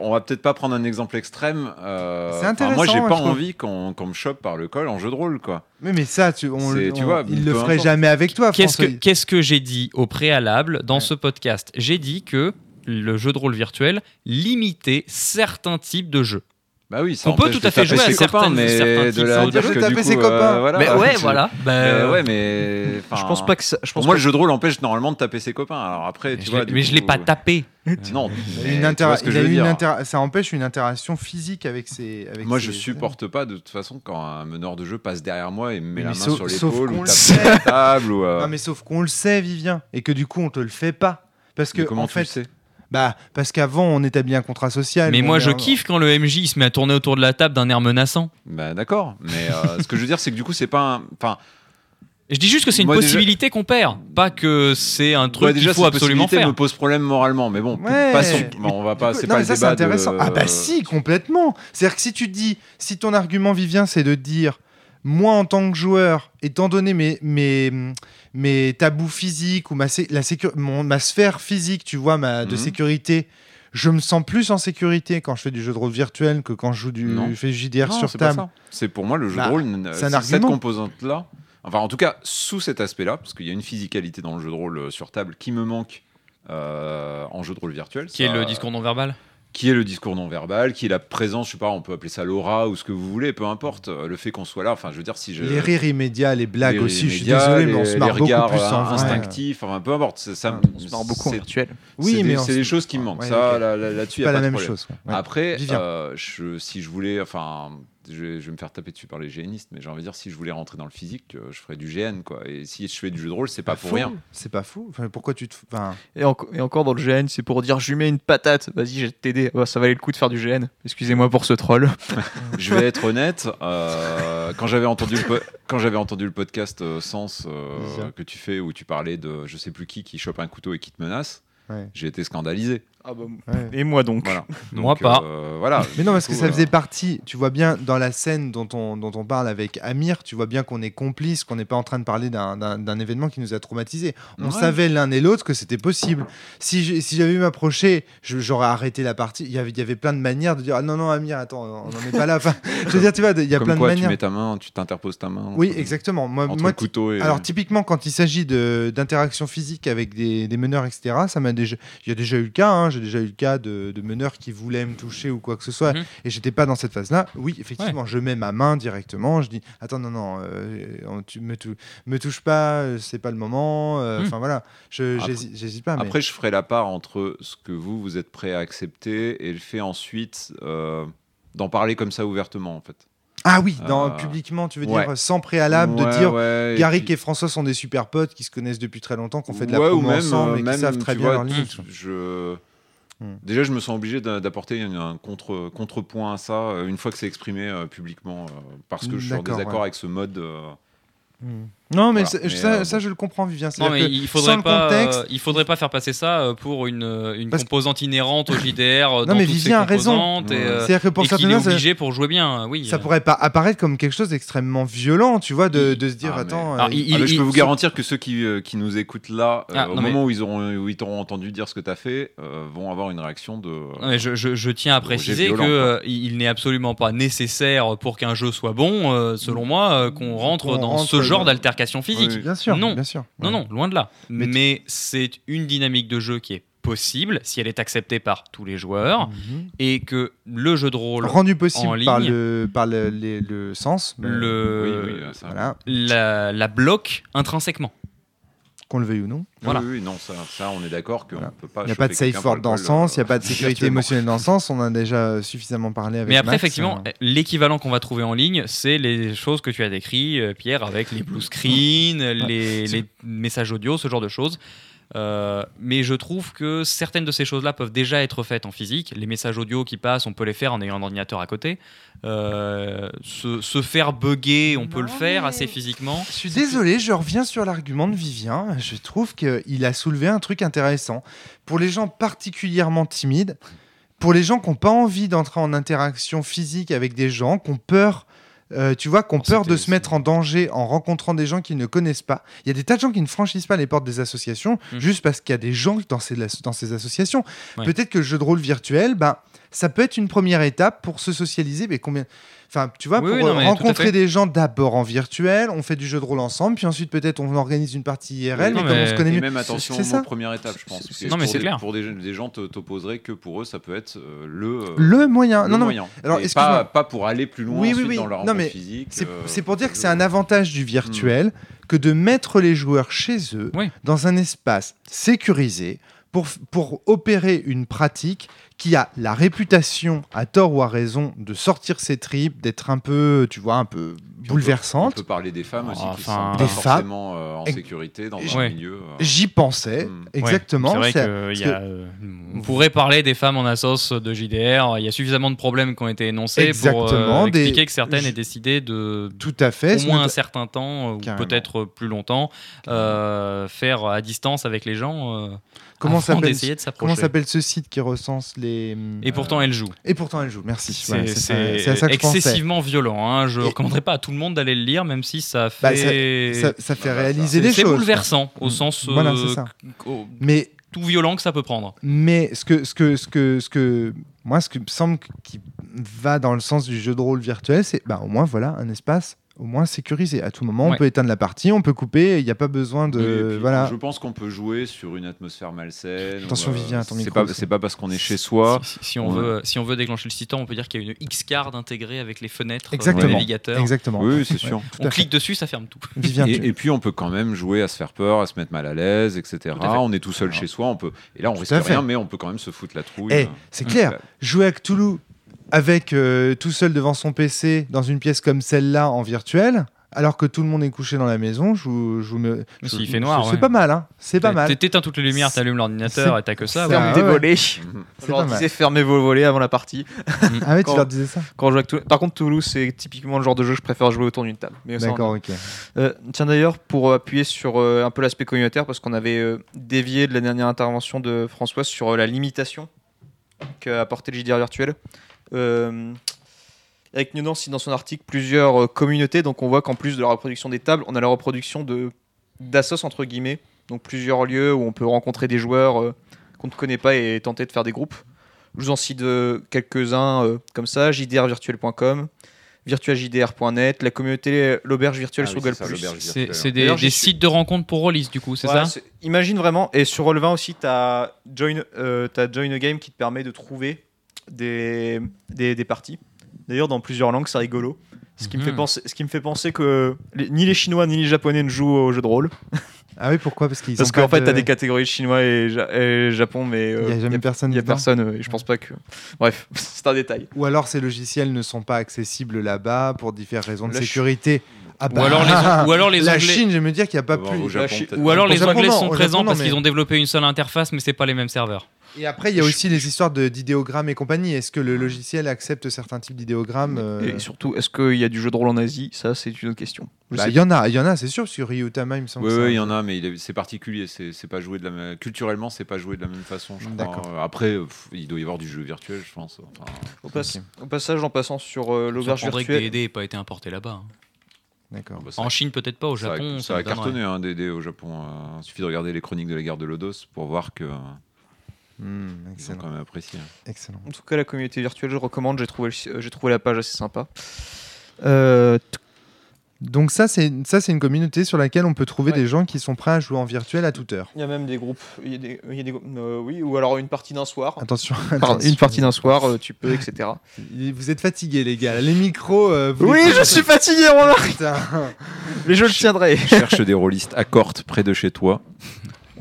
on va peut-être pas prendre un exemple extrême. euh, C'est intéressant, Moi, j'ai moi, pas envie qu'on qu'on me chope par le col en jeu de rôle, quoi. Oui, mais ça, tu, on, tu vois, il le ferait jamais avec toi, Qu'est-ce que, qu'est-ce que j'ai dit au préalable dans Ouais. ce podcast? J'ai dit que le jeu de rôle virtuel limitait certains types de jeux. Bah oui, ça On peut tout à fait jouer à ses copains, certaines- mais certains de types la de dire que Taper du ses coup, copains. euh, voilà, mais ouais, voilà. Bah, Euh, ouais, mais enfin, Je pense pas que ça. Je Pour pense moi, le jeu de rôle empêche normalement de taper ses copains. Alors après, mais tu je vois, l'ai- du mais je l'ai coup, pas tapé. Non, une ce que je veux dire. Ça empêche une interaction physique avec ses. Avec Moi, ses- je supporte pas de toute façon quand un meneur de jeu passe derrière moi et me met la main sauf- sur l'épaule ou le tape la table ou. euh, Non, mais sauf qu'on le sait, Vivien, et que du coup, on te le fait pas. Parce que, comment en tu fait, le sais? Bah, parce qu'avant, on établit un contrat social. Mais moi, je un- kiffe quand le MJ se met à tourner autour de la table d'un air menaçant. Bah d'accord, mais euh, ce que je veux dire, c'est que du coup, c'est pas un. Enfin, Je dis juste que c'est une Moi, déjà- possibilité qu'on perd, pas que c'est un truc ouais, qu'il faut absolument faire. me pose problème moralement, mais bon, Ouais. passons. Bon, on va pas. C'est non, pas mais le ça, c'est débat intéressant. de. Ah bah si, complètement. C'est-à-dire que si tu dis, si ton argument, Vivien, c'est de dire, moi en tant que joueur, étant donné mes, mes, mes tabous physiques ou ma, la mon- ma sphère physique, tu vois, ma, de Mhm. sécurité, je me sens plus en sécurité quand je fais du jeu de rôle virtuel que quand je joue du Non. fais du JDR Non, sur table. C'est pour moi le jeu Bah, de rôle, un cette composante-là. Enfin, en tout cas, sous cet aspect-là, parce qu'il y a une physicalité dans le jeu de rôle euh, sur table qui me manque euh, en jeu de rôle virtuel. Qui est le discours non verbal qui est le discours non verbal, qui est la présence, je sais pas, on peut appeler ça l'aura ou ce que vous voulez, peu importe. euh, Le fait qu'on soit là, enfin, je veux dire, si je. Les rires immédiats, les blagues les aussi, je suis désolé, les- mais on se marre beaucoup regards, plus en vrai. instinctifs, enfin, peu importe. c'est- Ça, On se marre beaucoup en c'est- virtuel. Oui, mais c'est des choses qui me manquent. Ouais, ça, ok. là- là- là-dessus, il pas a la pas de même problème. chose. Ouais. Après, euh, je, si je voulais, enfin, je vais, je vais me faire taper dessus par les génistes, mais j'ai envie de dire, si je voulais rentrer dans le physique, euh, je ferais du GN, quoi. Et si je fais du jeu de rôle, c'est pas pour fou. rien. C'est pas fou. Enfin, pourquoi tu te. Enfin, Et, enco- et encore dans le GN, c'est pour dire je lui mets une patate, vas-y, je vais t'aider. Bah, ça valait le coup de faire du GN. Excusez-moi pour ce troll. Je vais être honnête, euh, quand j'avais entendu le po- quand j'avais entendu le podcast euh, Sens euh, que tu fais où tu parlais de je sais plus qui qui chope un couteau et qui te menace, Ouais. j'ai été scandalisé. Ouais. Et moi donc. Voilà. Moi pas. euh, voilà. Mais non, parce que ça euh, faisait partie, tu vois bien, dans la scène dont on, dont on parle avec Amir, tu vois bien qu'on est complice, qu'on n'est pas en train de parler d'un- événement qui nous a traumatisés. On Ouais. savait l'un et l'autre que c'était possible. Si j'ai- si j'avais eu m'approcher, j'aurais arrêté la partie. Il y, avait, il y avait plein de manières de dire Ah non, non, Amir, attends, on n'en est pas là. Enfin, je veux dire, tu vois, il y a Comme plein quoi, de tu manières. mets ta main, tu t'interposes ta main. Oui, entre- exactement. Moi, Entre moi, le couteau et. alors typiquement quand il s'agit de- d'interaction physique avec des, des meneurs, etc., ça m'a déjà, il y a déjà eu le cas. hein, J'ai déjà eu le cas de, de meneurs qui voulaient me toucher ou quoi que ce soit, Mhm. et j'étais pas dans cette phase-là. Oui, effectivement, je mets ma main directement. Je dis attends non non, euh, tu me, tou- me touche pas, euh, c'est pas le moment. euh, Mhm. Enfin voilà, je Après- j'hésite pas. mais- Après, je ferai la part entre ce que vous, vous êtes prêt à accepter et le fait ensuite euh, d'en parler comme ça ouvertement, en fait. ah oui, dans, euh, publiquement, tu veux ouais. dire sans préalable Ouais, de dire. ouais, et Garrick puis- et François sont des super potes qui se connaissent depuis très longtemps, qui ont fait de la promo même, ensemble euh, et qui savent très bien vois, leurs limites. Je... Hmm. Déjà, je me sens obligé d'a- d'apporter un, un contre, contrepoint à ça euh, une fois que c'est exprimé euh, publiquement, euh, parce que je suis en désaccord ouais. avec ce mode. Hmm. Non, mais, Voilà. c'est- Mais, ça, euh, ça, je le comprends, Vivien. Non, mais que il faudrait le pas, contexte, euh, il faudrait pas faire passer ça euh, pour une, euh, une Parce que- composante inhérente au JDR Non, dans mais Vivien a raison. et, euh, C'est-à-dire que pour qu'il est certains, ça, obligé pour jouer bien. Oui. ça pourrait pas apparaître comme quelque chose d'extrêmement violent, tu vois, de, se dire, Ah, mais- attends, Alors, il- Ah, je il- peux vous garantir que ceux qui, euh, qui nous écoutent là, euh, Ah, au non, moment où ils auront où ils t'auront entendu dire ce que tu as fait, euh, vont avoir une réaction de. Non, mais je, je- je tiens à préciser que il n'est absolument pas nécessaire pour qu'un jeu soit bon, selon moi, qu'on rentre dans ce genre dans- physique. Oui. bien sûr, Non. bien sûr. Non, Ouais. non, loin de là. Mais c'est une dynamique de jeu qui est possible si elle est acceptée par tous les joueurs Mhm. et que le jeu de rôle, Rendu possible en par le, par le, les- le sens, le, Oui, oui, ça- voilà, la, la bloque intrinsèquement. Qu'on le veuille ou non. Voilà. oui, non, ça, ça, on est d'accord qu'on Voilà. peut pas. Il n'y a pas de safe word dans le sens, il n'y a euh, pas de sécurité virtuellement. émotionnelle dans le sens, on en a déjà suffisamment parlé avec Mais après, Max, effectivement, hein. l'équivalent qu'on va trouver en ligne, c'est les choses que tu as décrites, euh, Pierre, avec les blue screens, les, les messages audio, ce genre de choses. Euh, mais je trouve que certaines de ces choses-là peuvent déjà être faites en physique. Les messages audio qui passent, on peut les faire en ayant un ordinateur à côté. Euh, se, se faire bugger, on peut le faire mais- assez physiquement. Je suis désolé, je reviens sur l'argument de Vivien. Je trouve qu'il a soulevé un truc intéressant. Pour les gens particulièrement timides, pour les gens qui n'ont pas envie d'entrer en interaction physique avec des gens, qui ont peur, euh, tu vois, qui ont Oh, peur de se mettre en danger en rencontrant des gens qu'ils ne connaissent pas. Il y a des tas de gens qui ne franchissent pas les portes des associations Mhm. juste parce qu'il y a des gens dans ces, dans ces associations. Ouais. Peut-être que le jeu de rôle virtuel, ben, ça peut être une première étape pour se socialiser. Mais combien Enfin, tu vois, Oui, pour oui, non, rencontrer des gens d'abord en virtuel, on fait du jeu de rôle ensemble, puis ensuite peut-être on organise une partie IRL, Non, mais comme on se connaît mieux. même attention c'est première étape, je pense. Non, mais c'est des- clair. Pour des, des gens t'opposeraient que pour eux, ça peut être euh, le, euh, Le moyen. le non, non, moyen. alors, pas, pas pour aller plus loin Oui, oui, ensuite oui. dans leur Non, rencontre mais physique. c'est euh, c'est pour dire que c'est un avantage du virtuel que de mettre les joueurs chez eux dans un espace sécurisé pour, pour opérer une pratique qui a la réputation, à tort ou à raison, de sortir ses tripes, d'être un peu, tu vois, un peu Puis on peut- bouleversante. On peut parler des femmes aussi qui sont Des pas femmes. forcément euh, en Et- sécurité dans un Ouais. milieu. euh, J'y pensais, Hmm. exactement. Ouais, c'est vrai parce a, euh, on pourrait parler des femmes en assos de JDR. Il y a suffisamment de problèmes qui ont été énoncés pour Exactement, des- expliquer que certaines aient décidé de Tout à fait. au moins un certain temps, ou peut-être plus longtemps, euh, faire à distance avec les gens euh, Comment s'appelle Comment s'appelle ce site qui recense les. Et pourtant, elle joue. Et pourtant, elle joue. Merci. C'est Voilà, c'est c'est c'est je excessivement violent. Hein. Je ne recommanderais pas à tout le monde d'aller le lire, même si ça Bah, fait. Ça, ça fait Bah, réaliser c'est des c'est choses. bouleversant au Mm. sens Voilà, euh, c'est ça. au- Mais tout violent que ça peut prendre. Mais ce que, ce que, ce que, ce que, moi, ce qui me semble qui va dans le sens du jeu de rôle virtuel, c'est bah, au moins voilà un espace au moins sécurisé. À tout moment, on peut éteindre la partie, on peut couper. Il n'y a pas besoin de puis, voilà. Je pense qu'on peut jouer sur une atmosphère malsaine. Attention, ou, euh, Vivien, ton c'est micro, pas, c'est- pas parce qu'on est chez soi. Si, si- si on Ouais. veut, si on veut déclencher le système, on peut dire qu'il y a une X-card intégrée avec les fenêtres, euh, Exactement. le navigateur. Exactement. Oui, c'est sûr. On clique dessus, ça ferme tout. Vivien, Et, tu- et puis on peut quand même jouer à se faire peur, à se mettre mal à l'aise, etc. À. On est tout seul chez soi, on peut. Et là, on Tout risque rien, mais on peut quand même se foutre la trouille. Eh, c'est clair. Jouer à Cthulhu avec euh, tout seul devant son PC dans une pièce comme celle-là en virtuel, alors que tout le monde est couché dans la maison, je vous, je vous me. je- S'il fait noir, C'est ouais. pas mal, hein. C'est pas mal. T'éteins toutes les lumières, t'allumes l'ordinateur et t'as que ça. ouais. Ah, Ferme des ouais. volets. Je leur disais fermez vos volets avant la partie. Ah ouais, tu leur disais ça Quand je joue avec Toulouse- Par contre, Toulouse, c'est typiquement le genre de jeu que je préfère jouer autour d'une table. D'accord, ok. Euh, tiens d'ailleurs, pour appuyer sur euh, un peu l'aspect communautaire, parce qu'on avait euh, dévié de la dernière intervention de François sur euh, la limitation qu'a apporté le JDR virtuel. Euh, avec Newnan cite dans son article plusieurs euh, communautés, donc on voit qu'en plus de la reproduction des tables, on a la reproduction de d'assos entre guillemets, donc plusieurs lieux où on peut rencontrer des joueurs euh, qu'on ne connaît pas et tenter de faire des groupes. Je vous en cite euh, quelques-uns euh, comme ça, jdrvirtuel.com, virtualjdr.net, la communauté l'auberge virtuelle Ah sur oui, Google+. c'est des, sites de rencontres pour release, du coup, c'est Ouais, ça? Imagine vraiment, et sur Roll20 aussi, tu as join, euh, t'as join a Game qui te permet de trouver des, des, des parties. D'ailleurs, dans plusieurs langues, c'est rigolo. Ce qui, me fait Mhm. penser, ce qui me fait penser que les- ni les Chinois ni les Japonais ne jouent au jeu de rôle. Ah oui, pourquoi? Parce qu'ils Parce ont qu'en fait, de- tu as des catégories Chinois et, Ja- et Japon, mais Il euh, n'y a jamais personne. il y a personne. euh, et je pense pas que. Bref, c'est un détail. Ou alors ces logiciels ne sont pas accessibles là-bas pour diverses raisons de sécurité. Ah Ou alors les, ou alors les la Anglais. Chine, je vais me dire qu'il n'y a pas Au plus. Japon, Ou alors les Japon, Anglais non, sont présents Japon, non, parce mais- qu'ils ont développé une seule interface, mais c'est pas les mêmes serveurs. Et après, il y a aussi les histoires d'idéogrammes et compagnie. Est-ce que le logiciel accepte certains types d'idéogrammes euh, Et surtout, est-ce qu'il y a du jeu de rôle en Asie? Ça, c'est une autre question. Bah, Il y en a, il y en a, c'est sûr. Sur Ryutama, il me semble. Oui, il y en a, mais c'est particulier. C'est pas joué de la même... culturellement, c'est pas joué de la même façon. je crois. D'accord. Après, pff, il doit y avoir du jeu virtuel, je pense. Enfin, Au, passage, en passant sur euh, l'auberge Surprendrait que virtuelle. D&D n'ait pas été importé là-bas. hein. D'accord. bah, ça- En Chine, peut-être pas, au ça a- Japon. ça a, me donnerait. cartonné hein, DD au Japon. euh, il suffit de regarder les chroniques de la guerre de Lodos pour voir que ils ont excellent, quand même apprécié. excellent. En tout cas, la communauté virtuelle, je recommande. J'ai trouvé, euh, j'ai trouvé la page assez sympa. Euh, Donc ça, c'est ça, c'est une communauté sur laquelle on peut trouver Ouais. des gens qui sont prêts à jouer en virtuel à toute heure. Il y a même des groupes. Il y a des, il y a des groupes, euh, oui, ou alors une partie d'un soir. Attention. Pardon, attention. une partie d'un soir, euh, tu peux, etc. Vous êtes fatigués, les gars. Les micros. euh, vous Oui, je suis fatigué, Romain, Putain. mais je le tiendrai. Cherche des rôlistes à corte près de chez toi.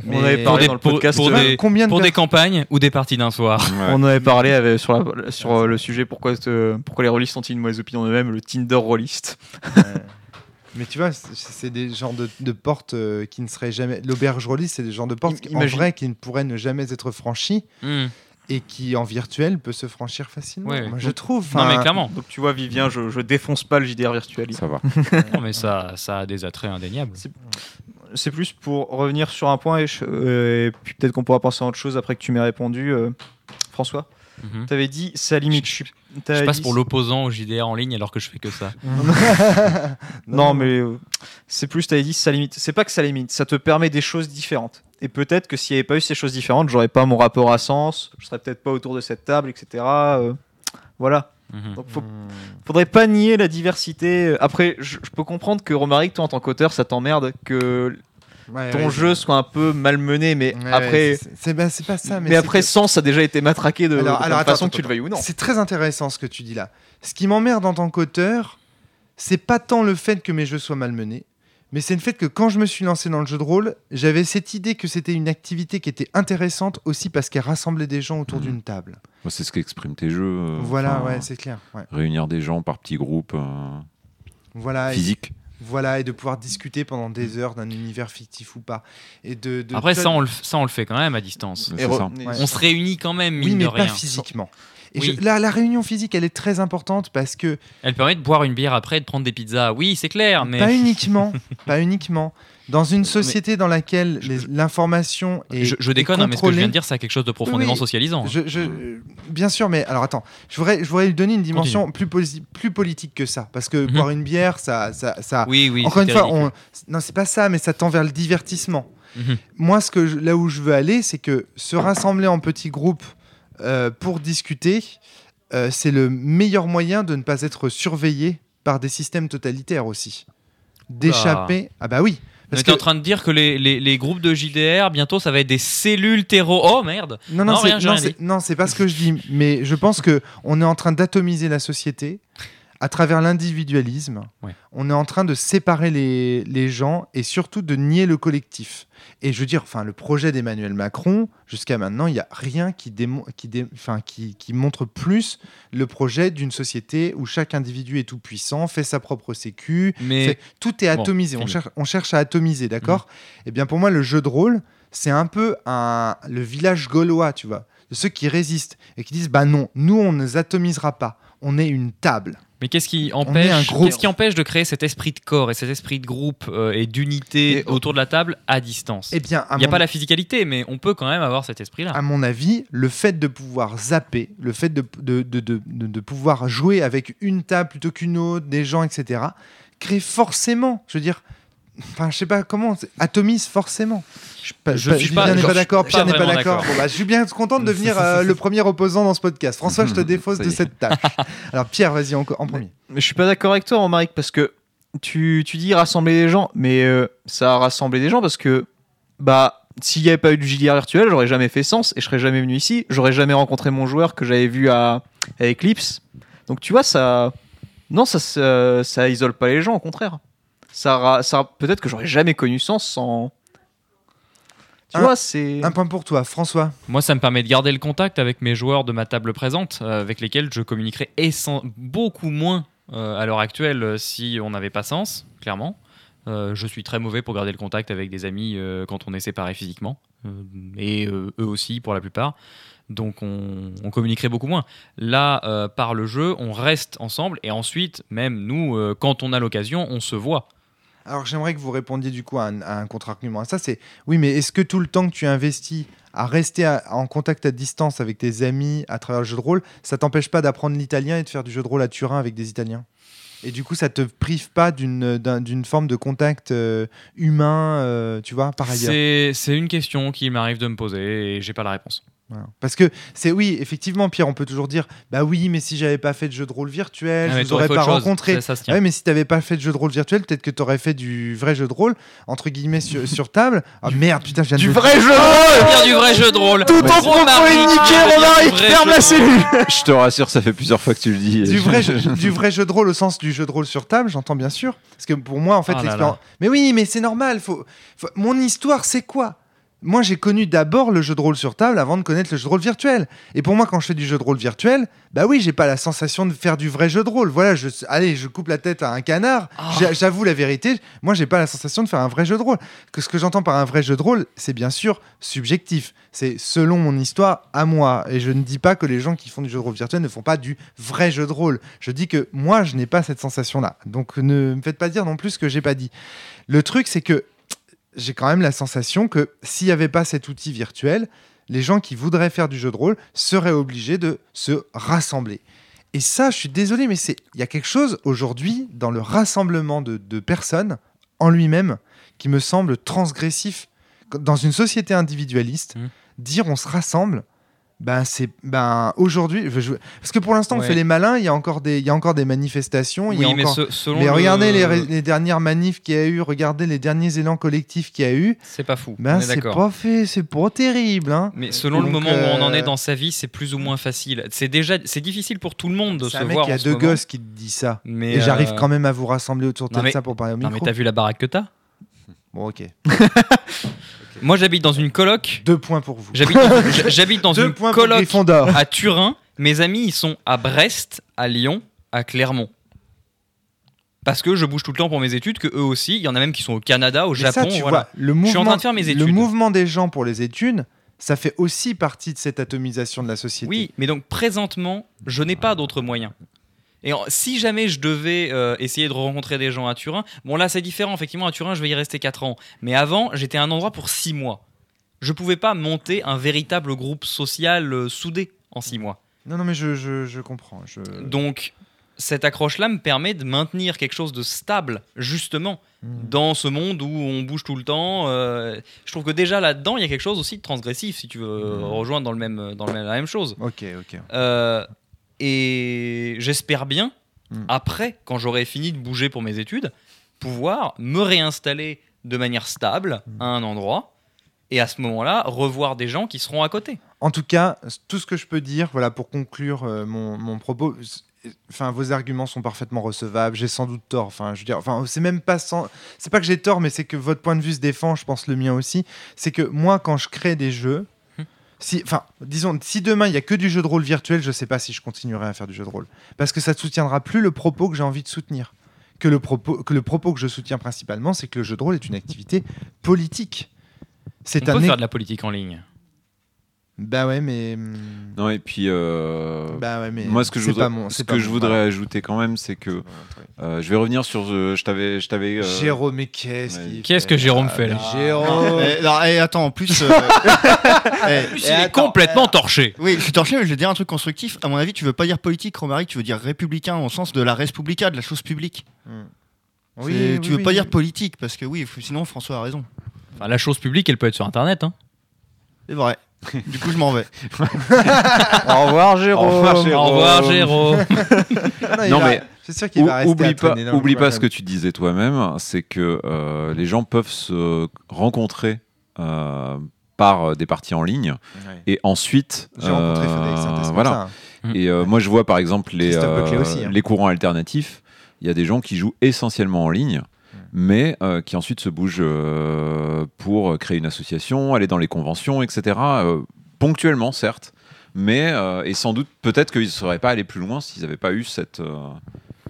On avait parlé des- dans le pour- podcast. pour des- Combien de Pour des campagnes ou des parties d'un soir. Ouais. On avait parlé avec- sur, la- sur le sujet pourquoi, pourquoi les rôlistes ont-ils une mauvaise opinion d'eux-mêmes, le Tinder rôliste. Ouais. Mais tu vois, c'est- des genres de, de portes euh, qui ne seraient jamais. L'auberge rôliste, c'est des genres de portes Im- en vrai qui ne pourraient ne jamais être franchies Hmm. et qui en virtuel peut se franchir facilement. Ouais. Moi, je trouve. Non, mais clairement. Donc tu vois, Vivien, je, je défonce pas le JDR virtuel. Ça va. Non, mais ça, ça a des attraits indéniables. C'est plus pour revenir sur un point et, je- euh, et puis peut-être qu'on pourra penser à autre chose après que tu m'aies répondu, euh, François. Mhm. T'avais dit ça limite. Je- passe dit- pour l'opposant au JDR en ligne alors que je fais que ça. Non, mais euh, c'est plus, t'avais dit ça limite. C'est pas que ça limite, ça te permet des choses différentes. Et peut-être que s'il n'y avait pas eu ces choses différentes, j'aurais pas mon rapport à sens, je serais peut-être pas autour de cette table, etc. euh, voilà. Mhm. Donc faut, faudrait pas nier la diversité. Après, je, je peux comprendre que Romaric, toi en tant qu'auteur, ça t'emmerde que Ouais, ton ouais, jeu soit un peu malmené, mais ouais, après. ouais, c'est- bah, c'est pas ça. Mais, après, que- Sens a déjà été matraqué de, Alors- de alors, plein de attends, façon attends, que tu le veuilles ou non. C'est très intéressant ce que tu dis là. Ce qui m'emmerde en tant qu'auteur, c'est pas tant le fait que mes jeux soient malmenés, mais c'est le fait que quand je me suis lancé dans le jeu de rôle, j'avais cette idée que c'était une activité qui était intéressante aussi parce qu'elle rassemblait des gens autour Mhm. d'une table. Moi, c'est ce qu'expriment tes jeux. euh, voilà, ouais, c'est clair. ouais. Réunir des gens par petits groupes euh, Voilà, et, physiques. Voilà, et de pouvoir discuter pendant des heures d'un univers fictif ou pas. Et de, de- Après, ça on, le, ça, on le fait quand même à distance. C'est Et re- ça. mais- Ouais. On se réunit quand même, mine oui, mais de pas physiquement. Et Oui. je- la, la réunion physique, elle est très importante parce que Elle permet de boire une bière après et de prendre des pizzas. Oui, c'est clair, mais. Pas uniquement, pas uniquement. Dans une société dans laquelle l'information est Je, je est déconne, hein, mais ce que je viens de dire, c'est quelque chose de profondément oui. socialisant. hein. Je, je- bien sûr, mais alors attends, je voudrais, je voudrais lui donner une dimension plus, politique que ça, parce que Mhm. boire une bière, ça, ça, ça- Oui, oui. encore une fois, on, non, c'est pas ça, mais ça tend vers le divertissement. Mhm. Moi, ce que là où je veux aller, c'est que se rassembler en petits groupes euh, pour discuter, euh, c'est le meilleur moyen de ne pas être surveillé par des systèmes totalitaires aussi. D'échapper. Ah bah oui. On Parce était que en train de dire que les, les- les groupes de JDR, bientôt, ça va être des cellules terreau. Oh merde Non, non, non, c'est pas ce que je dis. Mais je pense que on est en train d'atomiser la société à travers l'individualisme. Ouais. On est en train de séparer les, les gens et surtout de nier le collectif. Et je veux dire, enfin, le projet d'Emmanuel Macron, jusqu'à maintenant, il n'y a rien qui, démo- qui, dé- enfin, qui, qui montre plus le projet d'une société où chaque individu est tout puissant, fait sa propre sécu, Mais tout est Bon, atomisé. on, cherche, on cherche à atomiser, d'accord Et bien pour moi, le jeu de rôle, c'est un peu un, le village gaulois, tu vois, de ceux qui résistent et qui disent bah non, nous on ne les atomisera pas. On est une table. Mais qu'est-ce qui un empêche, groupe. qu'est-ce qui empêche de créer cet esprit de corps et cet esprit de groupe euh, et d'unité autour de la table à distance? Eh bien, Il n'y a mon- pas la physicalité, mais on peut quand même avoir cet esprit-là. à mon avis, le fait de pouvoir zapper, le fait de, de, de, de, de- pouvoir jouer avec une table plutôt qu'une autre, des gens, etc., crée forcément, je veux dire, enfin, je sais pas comment, atomise forcément. Je, suis pas- n'est pas d'accord, Pierre n'est pas d'accord. Bon, bah, je suis bien content de devenir euh, le premier opposant dans ce podcast. François, je te défausse de cette tâche. Alors, Pierre, vas-y en, en premier. Mais je suis pas d'accord avec toi, Romaric, parce que tu, tu dis rassembler les gens, mais euh, ça a rassemblé des gens parce que, bah, s'il n'y avait pas eu du JDR virtuel, j'aurais jamais fait sens et je serais jamais venu ici. J'aurais jamais rencontré mon joueur que j'avais vu à, à Eclipse. Donc tu vois, ça. Non, ça, ça, ça isole pas les gens, au contraire. Ça, ça peut-être que j'aurais jamais connu sens sans. Tu Un- vois, c'est. Un point pour toi, François. Moi, ça me permet de garder le contact avec mes joueurs de ma table présente, euh, avec lesquels je communiquerai beaucoup moins euh, à l'heure actuelle euh, si on n'avait pas sens, clairement. Euh, je suis très mauvais pour garder le contact avec des amis euh, quand on est séparés physiquement, euh, et euh, eux aussi pour la plupart. Donc on, on communiquerait beaucoup moins. Là, euh, par le jeu, on reste ensemble, et ensuite, même nous, euh, quand on a l'occasion, on se voit. Alors j'aimerais que vous répondiez du coup à un, un contre-argument à ça. C'est oui, mais est-ce que tout le temps que tu investis à rester en contact à distance avec tes amis à travers le jeu de rôle, ça t'empêche pas d'apprendre l'italien et de faire du jeu de rôle à Turin avec des Italiens? Et du coup, ça te prive pas d'une d'un- d'une forme de contact euh, humain, euh, tu vois, par ailleurs? C'est une question qui m'arrive de me poser, et j'ai pas la réponse. Voilà. Parce que c'est oui, effectivement, Pierre, on peut toujours dire bah oui, mais si j'avais pas fait de jeu de rôle virtuel, Ah, je vous aurais pas rencontré. Ça, mais si t'avais pas fait de jeu de rôle virtuel, peut-être que t'aurais fait du vrai jeu de rôle entre guillemets sur, sur table. Ah merde, putain, je viens de Du le- vrai jeu Dire du vrai jeu de rôle. Tout ton Gros propos est niqué, de Romaric, ferme jeu la de cellule Je te rassure, ça fait plusieurs fois que tu le dis. du vrai, jeu, du vrai jeu de rôle au sens du jeu de rôle sur table, j'entends bien sûr. Parce que pour moi, en fait, Ah l'expérience. Mais oui, mais c'est normal. Faut... faut- Mon histoire, c'est quoi? Moi, j'ai connu d'abord le jeu de rôle sur table avant de connaître le jeu de rôle virtuel. Et pour moi, quand je fais du jeu de rôle virtuel, bah oui, j'ai pas la sensation de faire du vrai jeu de rôle. Voilà, je... allez, je coupe la tête à un canard. J'a- J'avoue la vérité. Moi, j'ai pas la sensation de faire un vrai jeu de rôle. Que ce que j'entends par un vrai jeu de rôle, c'est bien sûr subjectif. C'est selon mon histoire à moi. Et je ne dis pas que les gens qui font du jeu de rôle virtuel ne font pas du vrai jeu de rôle. Je dis que moi, je n'ai pas cette sensation-là. Donc ne me faites pas dire non plus ce que j'ai pas dit. Le truc, c'est que j'ai quand même la sensation que s'il n'y avait pas cet outil virtuel, les gens qui voudraient faire du jeu de rôle seraient obligés de se rassembler. Et ça, je suis désolé, mais c'est il y a quelque chose aujourd'hui dans le rassemblement de, de personnes en lui-même qui me semble transgressif. Dans une société individualiste, Mhm. dire on se rassemble, ben c'est ben aujourd'hui, je- parce que pour l'instant on fait les malins, il y a encore des il y a encore des manifestations, il y a Oui, mais encore ce- mais le- regardez les, ré- les dernières manifs qu'il y a eu, regardez les derniers élans collectifs qu'il y a eu. C'est pas fou. Ben c'est pas fait, c'est pas terrible. Hein. Mais selon le moment où on en euh, est dans sa vie, c'est plus ou moins facile. C'est déjà, c'est difficile pour tout le monde de se un mec voir. qui a en ce deux gosses qui te dit ça. Mais Et j'arrive euh, quand même à vous rassembler autour de non, mais- ça pour parler au Non micro. mais t'as vu la baraque que t'as? Bon ok. Moi j'habite dans une coloc. Deux points pour vous. J'habite dans, j'- j'habite dans Deux une points pour coloc Gryffondor. à Turin. Mes amis ils sont à Brest, à Lyon, à Clermont. Parce que je bouge tout le temps pour mes études, que eux aussi. Il y en a même qui sont au Canada, au Mais Japon. ça, tu voilà. vois, le suis en train de faire mes le études. mouvement des gens pour les études, ça fait aussi partie de cette atomisation de la société. Oui, mais donc présentement, je n'ai pas d'autres moyens. Et en- si jamais je devais euh, essayer de rencontrer des gens à Turin, bon là c'est différent, effectivement à Turin je vais y rester 4 ans. Mais avant j'étais à un endroit pour 6 mois. Je pouvais pas monter un véritable groupe social euh, soudé en 6 mois. Non, non, mais je, je, je comprends. Je... Donc cette accroche-là me permet de maintenir quelque chose de stable, justement, Hmm. dans ce monde où on bouge tout le temps. euh, je trouve que déjà là-dedans, il y a quelque chose aussi de transgressif, si tu veux Mhm. rejoindre dans, le même, dans la même chose. Ok, ok. Euh, et j'espère bien, Mm. après, quand j'aurai fini de bouger pour mes études, pouvoir me réinstaller de manière stable Mm. à un endroit. Et à ce moment-là, revoir des gens qui seront à côté. En tout cas, tout ce que je peux dire, voilà, pour conclure euh, mon, mon propos, enfin, vos arguments sont parfaitement recevables. J'ai sans doute tort. Enfin, je veux dire, enfin, c'est même pas sans, c'est pas que j'ai tort, mais c'est que votre point de vue se défend. Je pense le mien aussi. C'est que moi, quand je crée des jeux, Hmm. Si, enfin, disons, si demain il y a que du jeu de rôle virtuel, je sais pas si je continuerai à faire du jeu de rôle, parce que ça ne soutiendra plus le propos que j'ai envie de soutenir. Que le propos, que le propos que je soutiens principalement, c'est que le jeu de rôle est une activité politique. On C'est peut un. faire de la politique en ligne. Bah ouais, mais. hum, Non, et puis. euh, Bah ouais, mais Moi, ce que je voudrais, mon- ce que je voudrais ajouter quand même, c'est que euh, je vais revenir sur. euh, je t'avais, je t'avais. euh, Jérôme, mais qu'est-ce ouais. qu'il Qu'est-ce que Jérôme fait, là Mais Jérôme Eh, non, eh, attends, en plus. euh, eh, Il eh, est attends, complètement torché. Oui, je suis torché, mais je vais dire un truc constructif. À mon avis, tu veux pas dire politique, Romaric, tu veux dire républicain au sens de la res publica, de la chose publique. C'est- tu veux pas dire politique, parce que oui, sinon François a raison. Enfin, la chose publique, elle peut être sur Internet. hein. C'est vrai. Du coup, je m'en vais. Au revoir, Jérôme. Au revoir, Jérôme. Au revoir, Jérôme. Non, mais C'est sûr qu'il Ou- va rester oublie pas, oublie pas ce que tu disais toi-même, c'est que euh, les gens peuvent se rencontrer euh, par euh, des parties en ligne Ouais. et ensuite J'ai rencontré euh, Frédéric voilà. ça, hein. Et euh, moi je vois par exemple les euh, aussi, hein. les courants alternatifs, il y a des gens qui jouent essentiellement en ligne. Mais euh, qui ensuite se bougent euh, pour créer une association, aller dans les conventions, etc. euh, ponctuellement, certes, mais et sans doute peut-être qu'ils ne seraient pas allés plus loin s'ils n'avaient pas eu cette,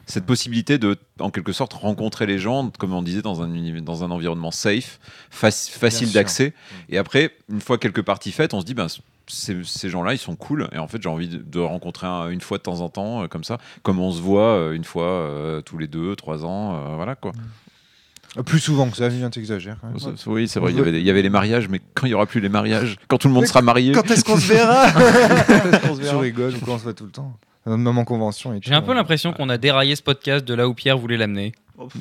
cette possibilité de, en quelque sorte, rencontrer les gens, comme on disait, dans un, dans un environnement safe, faci- facile d'accès. Et après, une fois quelques parties faites, on se dit, ben, ces, ces gens-là, ils sont cool. Et en fait, j'ai envie de, de rencontrer un- une fois de temps en temps, euh, comme ça, comme on se voit euh, une fois euh, tous les deux, trois ans, voilà quoi. Plus souvent que ça, viens t'exagères. quand même. Ça- Oui, c'est vrai, il y, avait, il y avait les mariages, mais quand il n'y aura plus les mariages, quand tout le monde sera marié. Quand est-ce qu'on se verra Je rigole, ou quand on se voit tout le temps. Même en convention et tout. J'ai un peu l'impression qu'on a déraillé ce podcast de là où Pierre voulait l'amener.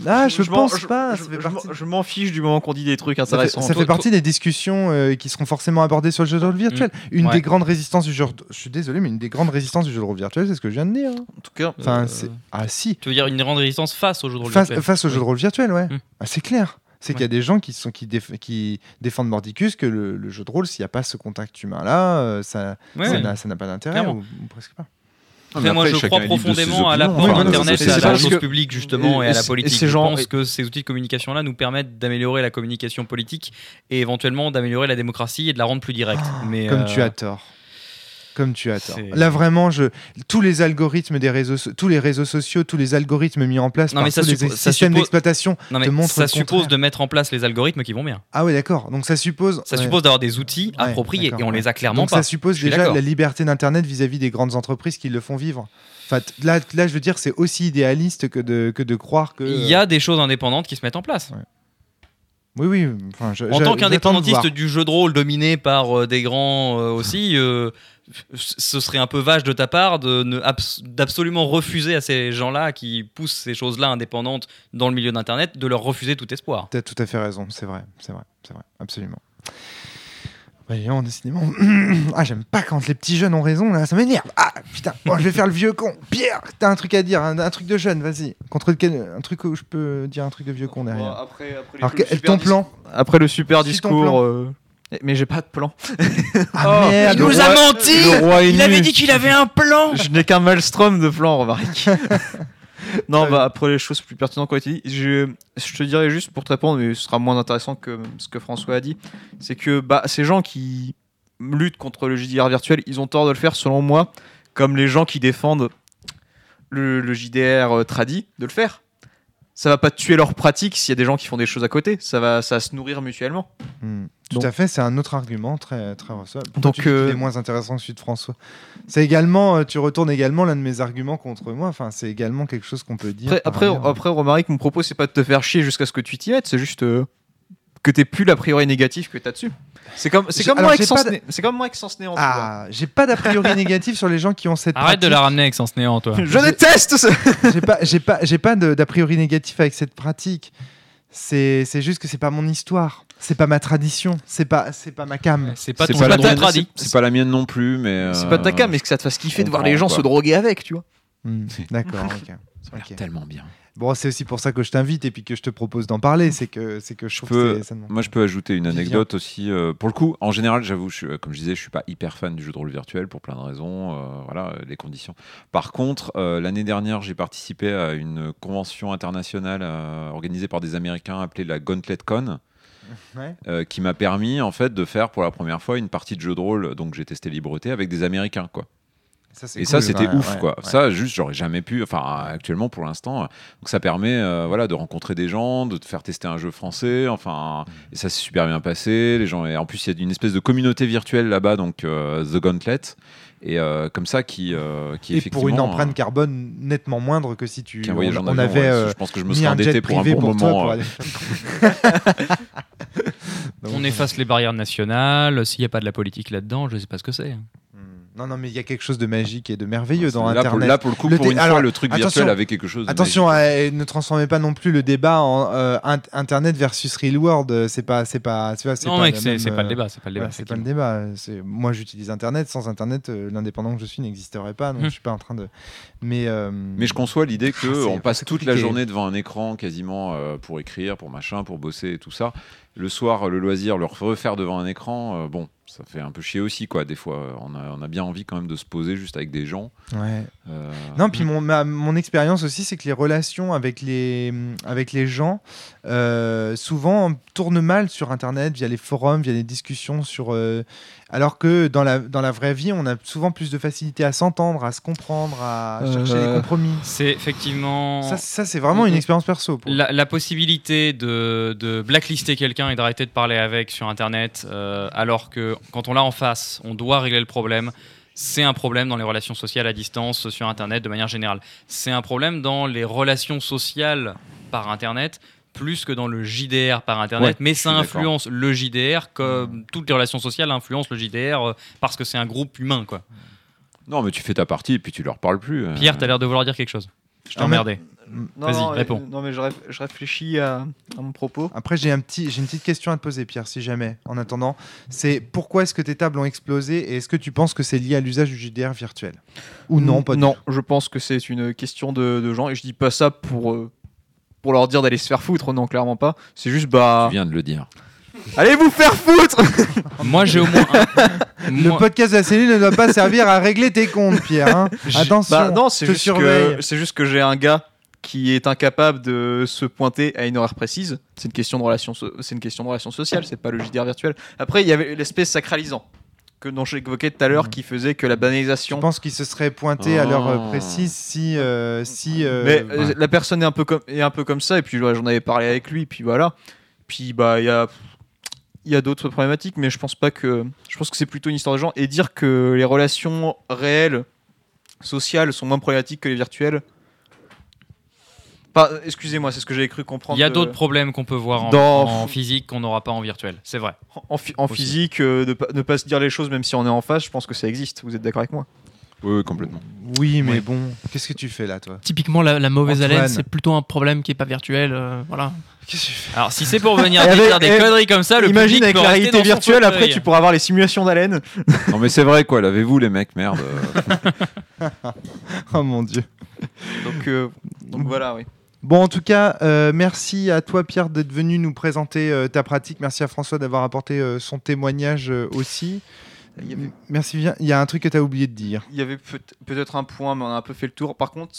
Ah, je pense je- pas, Je, m'en- fiche du moment qu'on dit des trucs Ça fait, intéressants. ça fait partie des discussions euh, qui seront forcément abordées sur le jeu de rôle virtuel. Une Ouais. des grandes résistances du jeu. Je suis désolé, mais une des grandes résistances du jeu de rôle virtuel, c'est ce que je viens de dire. En tout cas, Enfin, euh, c'est ah si. Tu veux dire une grande résistance face au jeu de rôle Face, virtuel face au jeu de rôle virtuel, ouais. Mm. Ah, c'est clair. C'est Ouais. qu'il y a des gens qui, sont, qui, déf- qui défendent Mordicus que le, le jeu de rôle, s'il n'y a pas ce contact humain-là, euh, ça Ouais, ça ouais. n'a ça pas d'intérêt, ou presque pas. Après, moi, je crois profondément à l'apport d'Internet à la chose que- publique, justement, et- et, à la politique. ces Je gens- pense que ces outils de communication-là nous permettent d'améliorer la communication politique et éventuellement d'améliorer la démocratie et de la rendre plus directe. Mais, Comme euh, tu as tort. Comme tu as tort. Là vraiment, je tous les algorithmes des réseaux, so- tous les réseaux sociaux, tous les algorithmes mis en place Non, par mais ça tous les suppo- systèmes suppose- d'exploitation. Te montre ça le suppose de mettre en place les algorithmes qui vont bien. Ah oui, d'accord. Donc ça suppose. Ça ouais. suppose d'avoir des outils Ouais, appropriés et on ouais. les a clairement Donc pas. ça suppose déjà la liberté d'internet vis-à-vis des grandes entreprises qui le font vivre. Enfin, là, là, je veux dire, c'est aussi idéaliste que de que de croire que. Il y a des choses indépendantes qui se mettent en place. Oui, oui. Enfin, je- En tant qu'indépendantiste du jeu de rôle dominé par euh, des grands euh, aussi, euh, ce serait un peu vache de ta part d'absolument refuser à ces gens-là qui poussent ces choses-là indépendantes dans le milieu d'Internet, de leur refuser tout espoir. T'as tout à fait raison. C'est vrai, c'est vrai, c'est vrai, absolument. Voyons, décidément. ah, j'aime pas quand les petits jeunes ont raison, là, ça m'énerve. Ah, putain, bon, je vais faire le vieux con. Pierre, t'as un truc à dire, un, un truc de jeune, vas-y. Contre lequel, un truc où je peux dire un truc de vieux con derrière. après, après, Alors, que- ton plan Après le super discours. Plan. Mais j'ai pas de plan. Ah, merde, Il nous a menti Il avait dit qu'il avait un plan Je n'ai qu'un maelstrom de plans, remarque. non, bah après les choses plus pertinentes été dites, je, je te dirais juste pour te répondre, mais ce sera moins intéressant que ce que François a dit, c'est que bah, ces gens qui luttent contre le JDR virtuel, ils ont tort de le faire selon moi, comme les gens qui défendent le, le JDR euh, tradi, de le faire. Ça va pas tuer leur pratique s'il y a des gens qui font des choses à côté, ça va, ça va se nourrir mutuellement. Hmm. Tout Donc- à fait, c'est un autre argument très, très Donc, tu euh, est moins intéressant que celui de François? C'est également, euh, tu retournes également l'un de mes arguments contre moi. Enfin, c'est également quelque chose qu'on peut dire. Après, après, Romaric, mon propos, c'est pas de te faire chier jusqu'à ce que tu t'y mettes, c'est juste euh, que t'aies plus l'a priori négatif que t'as dessus. C'est comme, c'est comme moi avec Sens Né- c'est comme moi avec Sens Néant. Ah, j'ai pas d'a priori négatif sur les gens qui ont cette. Arrête de la ramener avec Sens Néant, toi. Je déteste ça. J'ai pas, j'ai pas, j'ai pas d'a priori négatif avec cette pratique. C'est, c'est juste que c'est pas mon histoire. C'est pas ma tradition. C'est pas, c'est pas ma cam. C'est pas ton pas, la c'est pas mienne- c'est- la mienne non plus, mais. C'est euh, pas ta cam, mais que ça te fasse kiffer de voir les gens se droguer avec, tu vois. Hmm, D'accord. ok. Ça a l'air Ok. tellement bien. Bon, c'est aussi pour ça que je t'invite et puis que je te propose d'en parler. C'est que, c'est que je trouve peux- que ça Moi, je peux ajouter une anecdote aussi. euh, pour le coup, en général, j'avoue, je euh, comme je disais, je suis pas hyper fan du jeu de rôle virtuel pour plein de raisons. euh, voilà, les conditions. Par contre, euh, l'année dernière, j'ai participé à une convention internationale euh, organisée par des Américains appelée la Gauntlet Con. Ouais. euh, qui m'a permis en fait de faire pour la première fois une partie de jeu de rôle donc j'ai testé Libreté avec des Américains quoi Ça, et cool, ça c'était ouais, ouf ouais, quoi ouais. ça juste j'aurais jamais pu enfin actuellement pour l'instant donc ça permet euh, voilà de rencontrer des gens de te faire tester un jeu français enfin et ça s'est super bien passé les gens et en plus il y a une espèce de communauté virtuelle là-bas donc euh, The Gauntlet et euh, comme ça qui qui Et effectivement pour une empreinte carbone nettement moindre que si tu. on, avait je pense que je me serais endetté pour un bon pour toi moment pour aller. Donc, On efface les barrières nationales. S'il n'y a pas de la politique là-dedans, je sais pas ce que c'est. Non, non, mais il y a quelque chose de magique et de merveilleux dans là, pour, Internet. là pour le coup Le pour une alors, fois le truc attention, virtuel avait quelque chose de Attention, magique. euh, ne transformez pas non plus le débat en euh, int- Internet versus real world. C'est pas, c'est pas, c'est Non, pas mec, la c'est pas le euh, débat. C'est pas le débat. c'est pas le débat. Moi, j'utilise Internet. Sans Internet, euh, l'indépendant que je suis n'existerait pas. Donc, Hmm. je suis pas en train de. Mais. euh, Mais je conçois l'idée que Ah, c'est- on passe toute la journée devant un écran quasiment euh, pour écrire, pour machin, pour bosser et tout ça. Le soir, le loisir, le refaire devant un écran, euh, bon, ça fait un peu chier aussi quoi. Des fois, on a, on a bien envie quand même de se poser juste avec des gens. Ouais. Euh, Non, puis mon, ma- mon expérience aussi, c'est que les relations avec les, avec les gens, euh, souvent, tournent mal sur Internet, via les forums, via les discussions, sur, euh, alors que dans la, dans la vraie vie, on a souvent plus de facilité à s'entendre, à se comprendre, à Euh, chercher des compromis. C'est effectivement. Ça, ça c'est vraiment une expérience perso. pour- La, la possibilité de, de blacklister quelqu'un et d'arrêter de parler avec sur Internet, euh, alors que quand on l'a en face, on doit régler le problème. C'est un problème dans les relations sociales à distance sur Internet de manière générale. C'est un problème dans les relations sociales par Internet plus que dans le JDR par Internet, Ouais, mais ça influence le JDR comme toutes les relations sociales influencent le JDR euh, parce que c'est un groupe humain. Quoi. Non, mais tu fais ta partie et puis tu leur parles plus. euh. Pierre, t'as l'air de vouloir dire quelque chose. Je t'ai Ah, emmerdé. Non, Vas-y, non, réponds. Non, mais je, réf- je réfléchis à, à mon propos. Après, j'ai un petit, j'ai une petite question à te poser, Pierre, si jamais. En attendant, c'est pourquoi est-ce que tes tables ont explosé et est-ce que tu penses que c'est lié à l'usage du JDR virtuel? Ou non pas Non, je pense que c'est une question de, de gens et je dis pas ça pour euh, pour leur dire d'aller se faire foutre. Non, clairement pas. C'est juste bah Tu viens de le dire. allez vous faire foutre. Moi, j'ai au moins un- Le Moi- podcast de la cellule ne doit pas servir à régler tes comptes, Pierre. hein. Attention. Bah non, c'est juste que c'est juste que j'ai un gars qui est incapable de se pointer à une horaire précise. C'est une question de relation, so- c'est une question de relation sociale. C'est pas le JDR virtuel. Après, il y avait l'espèce sacralisant que dont j'évoquais tout à l'heure, Mhm. qui faisait que la Je banalisation. pense qu'il se serait pointé à l'heure euh, précise si. euh, si euh, Mais ouais. la personne est un peu comme est un peu comme ça et puis j'en avais parlé avec lui puis voilà. Puis bah il y a il y a d'autres problématiques mais je pense pas que je pense que c'est plutôt une histoire de gens et dire que les relations réelles sociales sont moins problématiques que les virtuelles. Excusez-moi, c'est ce que j'avais cru comprendre. Il y a euh, d'autres problèmes qu'on peut voir en, dans- en physique qu'on n'aura pas en virtuel. C'est vrai. en, physique euh, de ne pas se dire les choses même si on est en face, je pense que ça existe. Vous êtes d'accord avec moi? Oui, oui, complètement. Oui, mais bon, qu'est-ce que tu fais là, toi? Typiquement, la, la mauvaise Antoine. haleine, c'est plutôt un problème qui est pas virtuel. euh, voilà. Qu'est-ce que tu fais? Alors, si c'est pour venir avec- dire des et- conneries comme ça, le Imagine avec la réalité virtuelle après tu pourras avoir les simulations d'haleine. Non, mais c'est vrai quoi. Lavez-vous les mecs, merde. Oh mon dieu. Donc euh, donc voilà oui. Bon, en tout cas, euh, merci à toi, Pierre, d'être venu nous présenter euh, ta pratique. Merci à François d'avoir apporté euh, son témoignage aussi. Il y avait- Merci bien. Il y a un truc que tu as oublié de dire. Il y avait peut- peut-être un point, mais on a un peu fait le tour. Par contre,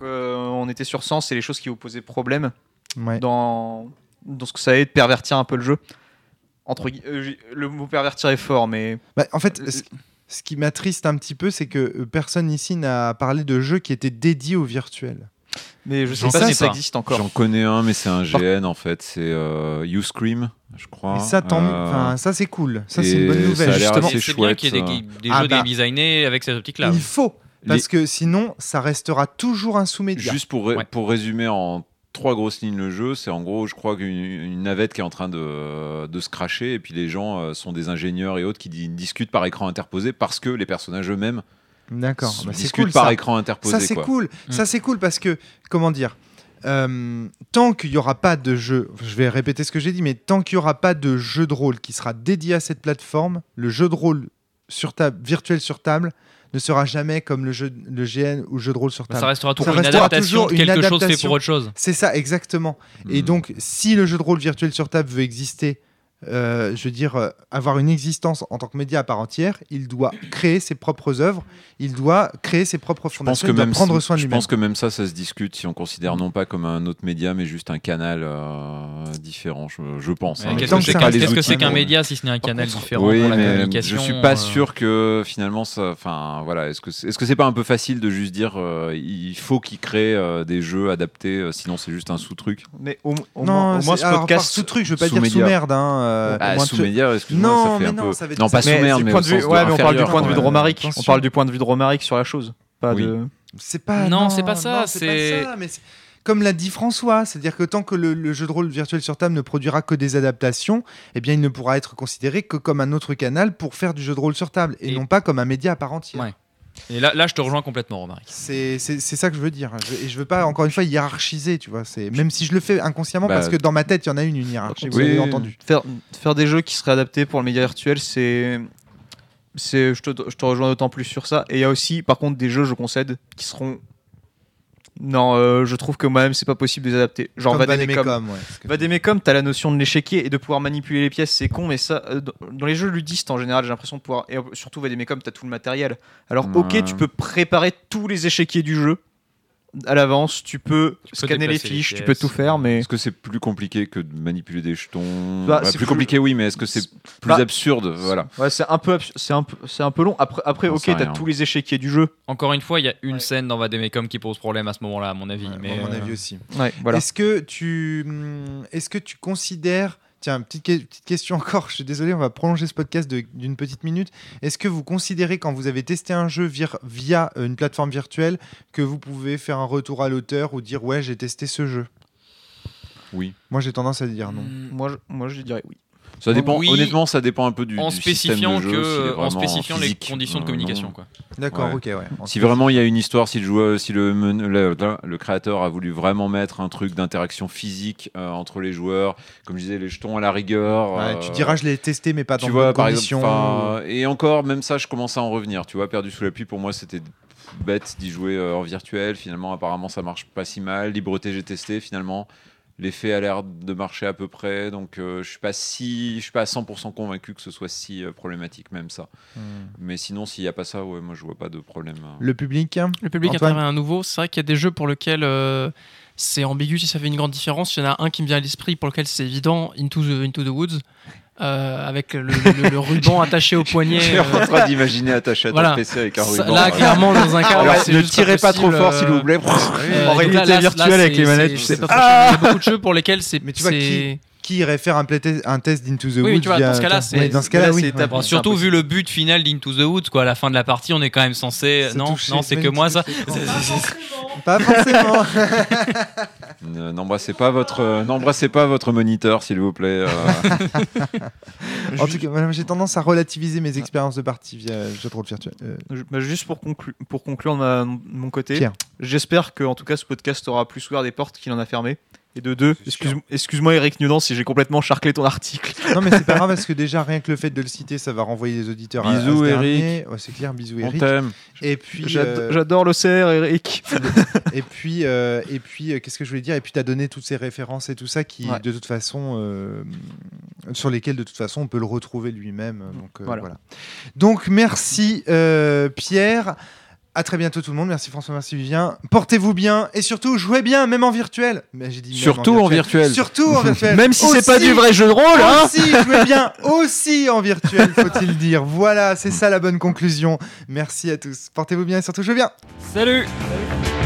on était sur sens et les choses qui vous posaient problème Ouais. dans, dans ce que ça est de pervertir un peu le jeu. Entre, le mot pervertir est fort, mais Bah, en fait, ce, qui m'attriste un petit peu, c'est que personne ici n'a parlé de jeux qui étaient dédiés au virtuel. Mais je sais J'en pas si ça existe encore. J'en connais un, mais c'est un GN en fait. C'est euh, You Scream, je crois. Et ça, tant. Euh, Enfin, ça c'est cool. Ça, c'est une bonne ça nouvelle. Justement, c'est bien chouette, qu'il y ait des, Ah jeux bah. designés avec cette optique-là. il faut. Parce Les- que sinon, ça restera toujours un sous-média. Juste pour, ré- Ouais. pour résumer en trois grosses lignes le jeu, c'est en gros, je crois qu'une une navette qui est en train de, de se cracher, et puis les gens euh, sont des ingénieurs et autres qui di- discutent par écran interposé parce que les personnages eux-mêmes D'accord. Bah, c'est discutent cool par ça. écran interposé. Ça c'est cool. Mm. Ça c'est cool parce que comment dire. euh, tant qu'il n'y aura pas de jeu, je vais répéter ce que j'ai dit, mais tant qu'il n'y aura pas de jeu de rôle qui sera dédié à cette plateforme, le jeu de rôle sur table, virtuel sur table, ne sera jamais comme le jeu, le GN ou le jeu de rôle sur table. ça restera toujours Ça une restera adaptation toujours une quelque chose fait pour autre chose. C'est ça, exactement. Et Mm. donc, si le jeu de rôle virtuel sur table veut exister, euh, je veux dire, euh, avoir une existence en tant que média à part entière, il doit créer ses propres œuvres, il doit créer ses propres Je pense fondations, que il doit même prendre soin de je lui-même. pense que même ça, ça se discute si on considère non pas comme un autre média, mais juste un canal euh, différent. Je, je pense. hein. Qu'est-ce que c'est qu'un- média si ce n'est un canal différent Oui, pour la mais communication je suis pas euh, sûr que finalement, enfin voilà, est-ce que c'est, est-ce que c'est pas un peu facile de juste dire euh, il faut qu'ils créent euh, des jeux adaptés, euh, sinon c'est juste un sous-truc? Mais au, au non, moins, au moins ce podcast. sous-truc, je veux pas sous dire sous-merde. Hein, euh, Ah, excuse-moi, Non, ça fait mais un non, peu. ça va être- non, pas sous mais mais point au de vue, sens ouais, mais on parle du point de vue de. Romaric. On parle du point de vue de Romaric sur la chose. Pas Oui. de. C'est pas. Non, c'est pas ça, non, c'est- pas ça, mais c'est- Comme l'a dit François, c'est-à-dire que tant que le, le jeu de rôle virtuel sur table ne produira que des adaptations, eh bien, il ne pourra être considéré que comme un autre canal pour faire du jeu de rôle sur table et, Et- non pas comme un média à part entière. Ouais. Et là, là, je te rejoins complètement, Romaric. C'est c'est- c'est ça que je veux dire. Je, et je veux pas, encore une fois, hiérarchiser, tu vois. c'est- Même si je le fais inconsciemment, Bah, parce que dans ma tête, il y en a une, une hiérarchie, vous oui. avez entendu. Faire, faire des jeux qui seraient adaptés pour le média virtuel, c'est. c'est je, te, je te rejoins d'autant plus sur ça. Et il y a aussi, par contre, des jeux, je concède, qui seront. Non, euh, je trouve que moi-même, c'est pas possible de les adapter. Genre Comme Vademecum. Vademecum, ouais, Vademecum, t'as la notion de l'échiquier et de pouvoir manipuler les pièces, c'est con, mais ça, euh, dans- les jeux ludistes en général, j'ai l'impression de pouvoir. Et surtout Vademecum, t'as tout le matériel. Alors, ok, tu peux préparer tous les échiquiers du jeu à l'avance, tu peux peux scanner les fiches, tu peux tout faire, mais. Est-ce que c'est plus compliqué que de manipuler des jetons Bah, c'est plus plus- compliqué, oui, mais est-ce que c'est plus Bah, absurde Voilà. Ouais, c'est un peu, abs- c'est un peu, c'est un peu long. Après, après, ok, t'as tous les échiquiers du jeu. Encore une fois, il y a une Ouais. scène dans Vademecum qui pose problème à ce moment-là, à mon avis. Ouais, mais, à mon euh, avis aussi. Ouais, voilà. Est-ce que tu, hum, est-ce que tu considères, tiens, petite, que- petite question encore. Je suis désolé, on va prolonger ce podcast d'une petite minute. Est-ce que vous considérez quand vous avez testé un jeu vir- via euh, une plateforme virtuelle que vous pouvez faire un retour à l'auteur ou dire ouais j'ai testé ce jeu? Oui. Moi j'ai tendance à dire non. mm, Moi, je, moi, je dirais oui. Ça dépend. Oui, honnêtement, ça dépend un peu du, en du système spécifiant de jeu, que, en spécifiant les conditions de communication, quoi. D'accord, Ouais. ok, ouais. Si vraiment il y a une histoire, si le joueur, si le, men- le, le créateur a voulu vraiment mettre un truc d'interaction physique euh, entre les joueurs, comme je disais, les jetons à la rigueur. Ouais, euh, tu diras je l'ai testé mais pas dans tu vois, par conditions. exemple, et encore, même ça, je commence à en revenir. Tu vois, perdu sous la pluie, pour moi, c'était bête d'y jouer euh, en virtuel. Finalement, apparemment, ça marche pas si mal. Libreté, j'ai testé. Finalement, l'effet a l'air de marcher à peu près. Donc, euh, je suis pas si, je suis pas à 100% convaincu que ce soit si euh, problématique, même ça. Hmm. Mais sinon, s'il y a pas ça, ouais, moi, je vois pas de problème. hein. Le public? Hein Le public Antoine? intervient à nouveau. C'est vrai qu'il y a des jeux pour lesquels euh, c'est ambigu si ça fait une grande différence. Il y en a un qui me vient à l'esprit pour lequel c'est évident Into the, Into the Woods. Euh, avec le, le- le ruban attaché au poignet. Je suis en euh, train d'imaginer attaché à ton voilà. PC avec un ça- ruban. là, ouais. clairement, dans un cas, Alors, ne tirez pas trop fort, euh, s'il vous plaît. euh, En réalité virtuelle avec les manettes, tu sais. Il y a beaucoup de jeux pour lesquels c'est. Mais tu vois, c'est- Qui irait faire un, test d'Into the Oui, Woods tu vois, via- dans ce cas-là, c'est- Ouais, dans ce oui. ouais. Bon, surtout vu le but final d'Into the Woods, quoi. À la fin de la partie, on est quand même censé. C'est Non, touché, non, c'est que moi ça. Pas forcément. Ne- N'embrassez pas votre, euh, n'embrassez pas votre moniteur, s'il vous plaît. euh. en tout cas, j'ai tendance à relativiser mes expériences de partie via jeu de rôle virtuel. Euh, bah, juste pour, conclu- pour conclure ma- mon côté, j'espère que en tout cas ce podcast aura plus ouvert des portes qu'il en a fermé. Et de deux, excuse- excuse-moi Eric Newland si j'ai complètement charclé ton article. non, mais c'est pas grave parce que déjà, rien que le fait de le citer, ça va renvoyer les auditeurs à- à, Bisous, Eric. Ouais, c'est clair, bisous On Eric. t'aime. Et puis, euh, J'adore le CR Eric. et puis, euh, et puis, euh, qu'est-ce que je voulais dire? Et puis, tu as donné toutes ces références et tout ça qui, Ouais. de toute façon, euh, sur lesquelles, de toute façon, on peut le retrouver lui-même. Donc, euh, Voilà. voilà. Donc, merci euh, Pierre. À très bientôt tout le monde. Merci François, merci Vivien. Portez-vous bien et surtout jouez bien, même en virtuel. Mais j'ai dit même Surtout en virtuel. Surtout en virtuel. Même si c'est pas du vrai jeu de rôle, hein aussi, jouez bien aussi en virtuel, faut-il dire. Voilà, c'est ça la bonne conclusion. Merci à tous. Portez-vous bien et surtout jouez bien. Salut Salut.